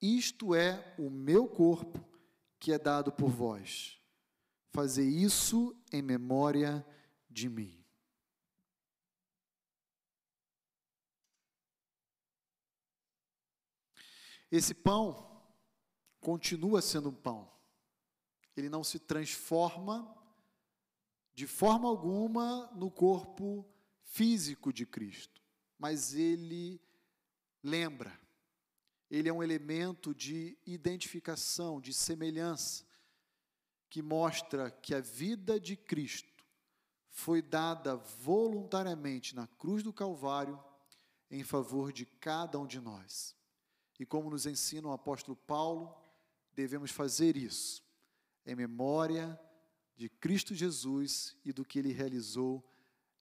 Isto é o meu corpo que é dado por vós fazer isso em memória de mim. Esse pão continua sendo um pão. Ele não se transforma de forma alguma no corpo físico de Cristo, mas ele lembra. Ele é um elemento de identificação, de semelhança que mostra que a vida de Cristo foi dada voluntariamente na cruz do Calvário em favor de cada um de nós. E como nos ensina o apóstolo Paulo, devemos fazer isso em memória de Cristo Jesus e do que ele realizou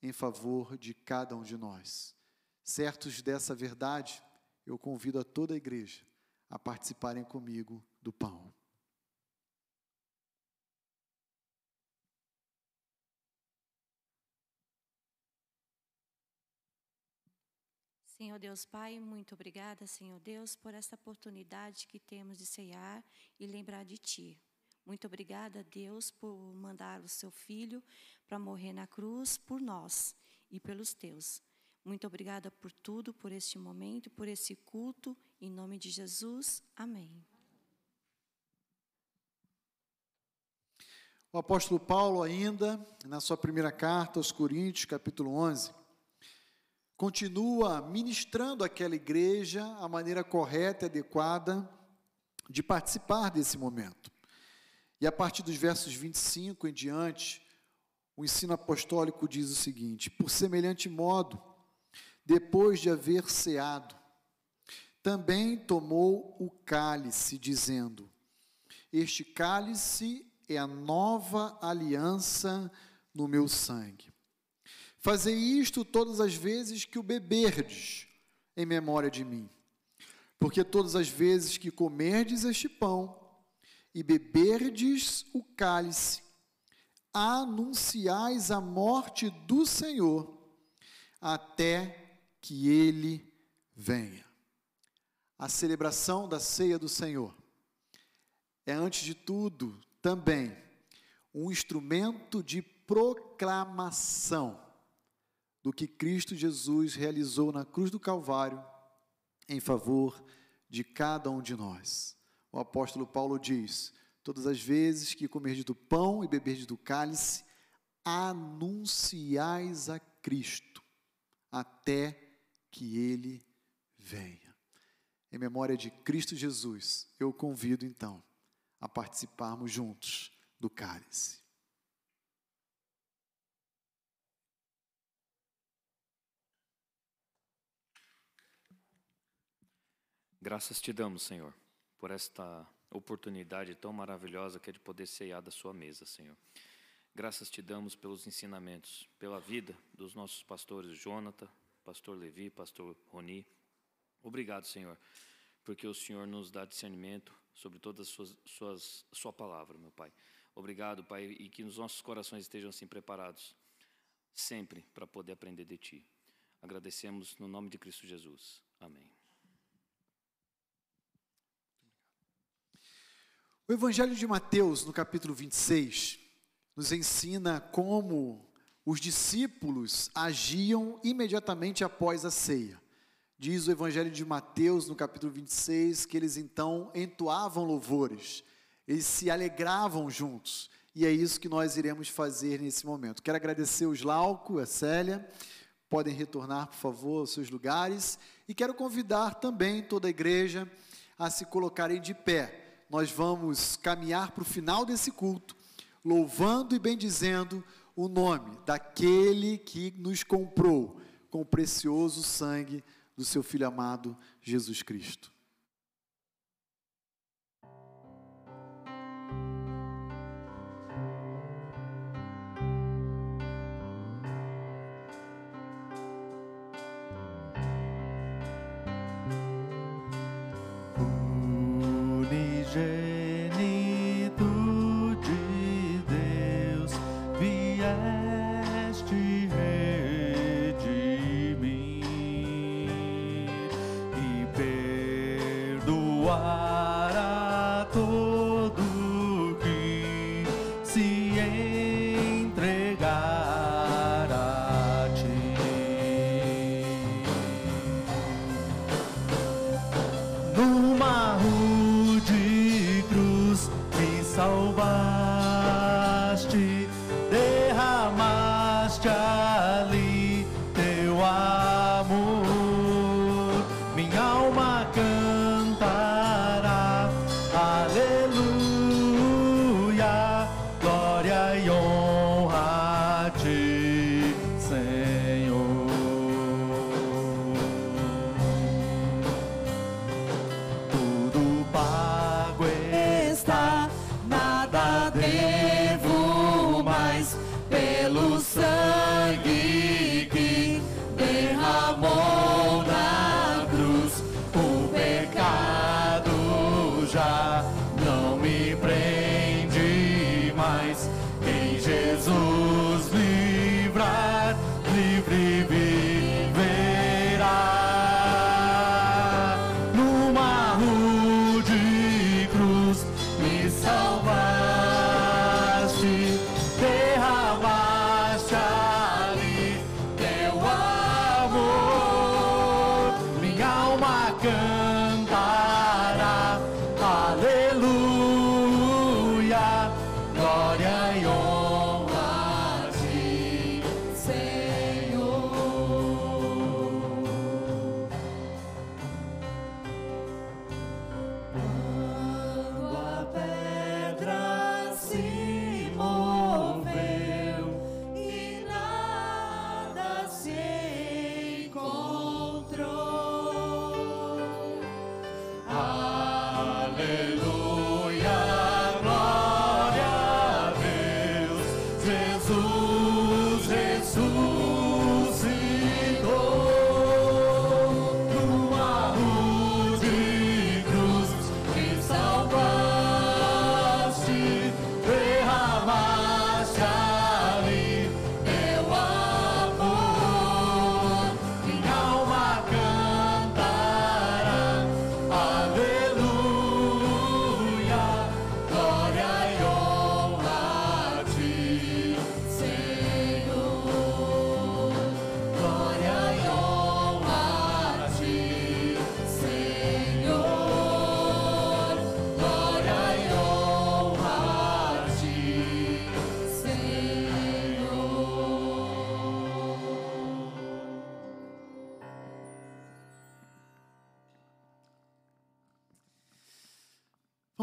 em favor de cada um de nós. Certos dessa verdade, eu convido a toda a igreja a participarem comigo do pão. Senhor Deus Pai, muito obrigada, Senhor Deus, por esta oportunidade que temos de ceiar e lembrar de Ti. Muito obrigada, Deus, por mandar o Seu Filho para morrer na cruz por nós e pelos Teus. Muito obrigada por tudo, por este momento, por esse culto. Em nome de Jesus, amém. O apóstolo Paulo, ainda, na sua primeira carta aos Coríntios, capítulo 11, continua ministrando aquela igreja a maneira correta e adequada de participar desse momento. E a partir dos versos 25 em diante, o ensino apostólico diz o seguinte: Por semelhante modo, depois de haver ceado, também tomou o cálice, dizendo: Este cálice é a nova aliança no meu sangue. Fazei isto todas as vezes que o beberdes, em memória de mim. Porque todas as vezes que comerdes este pão e beberdes o cálice, anunciais a morte do Senhor, até que ele venha. A celebração da ceia do Senhor é, antes de tudo, também um instrumento de proclamação do que Cristo Jesus realizou na cruz do Calvário em favor de cada um de nós. O apóstolo Paulo diz: Todas as vezes que comerdes do pão e beberdes do cálice, anunciais a Cristo, até que ele venha. Em memória de Cristo Jesus, eu convido então a participarmos juntos do cálice. Graças te damos, Senhor, por esta oportunidade tão maravilhosa que é de poder ceiar da sua mesa, Senhor. Graças te damos pelos ensinamentos, pela vida dos nossos pastores Jonathan, pastor Levi, pastor Roni. Obrigado, Senhor, porque o Senhor nos dá discernimento sobre todas as suas, suas sua palavra, meu Pai. Obrigado, Pai, e que os nossos corações estejam assim preparados sempre para poder aprender de ti. Agradecemos no nome de Cristo Jesus. Amém. O Evangelho de Mateus, no capítulo 26, nos ensina como os discípulos agiam imediatamente após a ceia. Diz o Evangelho de Mateus, no capítulo 26, que eles então entoavam louvores, eles se alegravam juntos, e é isso que nós iremos fazer nesse momento. Quero agradecer os Lauco, a Célia, podem retornar, por favor, aos seus lugares, e quero convidar também toda a igreja a se colocarem de pé. Nós vamos caminhar para o final desse culto, louvando e bendizendo o nome daquele que nos comprou com o precioso sangue do seu Filho amado Jesus Cristo.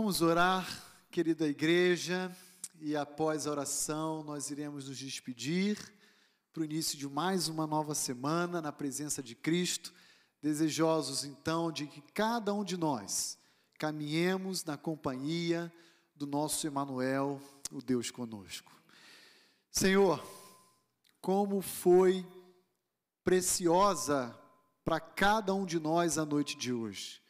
Vamos orar, querida igreja, e após a oração nós iremos nos despedir para o início de mais uma nova semana na presença de Cristo, desejosos então de que cada um de nós caminhemos na companhia do nosso Emanuel, o Deus conosco. Senhor, como foi preciosa para cada um de nós a noite de hoje.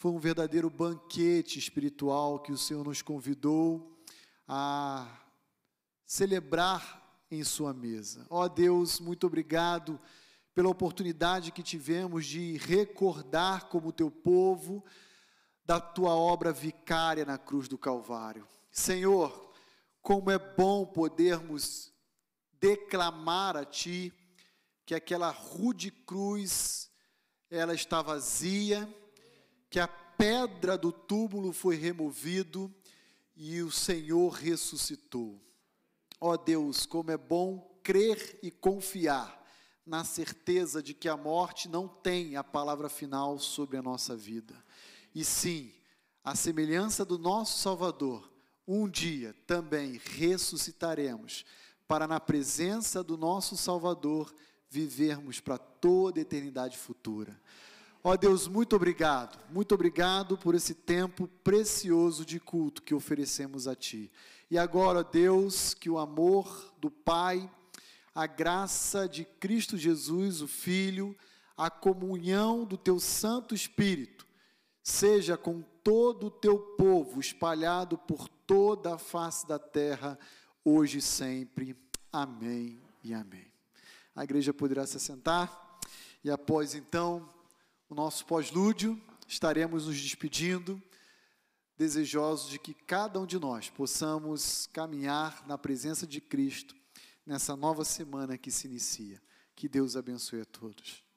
Foi um verdadeiro banquete espiritual que o Senhor nos convidou a celebrar em Sua mesa. Ó oh Deus, muito obrigado pela oportunidade que tivemos de recordar como Teu povo da tua obra vicária na cruz do Calvário. Senhor, como é bom podermos declamar a Ti que aquela rude cruz ela está vazia, que a pedra do túmulo foi removido e o Senhor ressuscitou. Ó Deus, como é bom crer e confiar na certeza de que a morte não tem a palavra final sobre a nossa vida. E sim, a semelhança do nosso Salvador, um dia também ressuscitaremos, para na presença do nosso Salvador vivermos para toda a eternidade futura. Ó Deus, muito obrigado, muito obrigado por esse tempo precioso de culto que oferecemos a Ti. E agora, Deus, que o amor do Pai, a graça de Cristo Jesus, o Filho, a comunhão do Teu Santo Espírito, seja com todo o Teu povo espalhado por toda a face da terra, hoje e sempre. Amém e amém. A igreja poderá se assentar e após então o nosso pós-lúdio, estaremos nos despedindo, desejosos de que cada um de nós possamos caminhar na presença de Cristo nessa nova semana que se inicia. Que Deus abençoe a todos.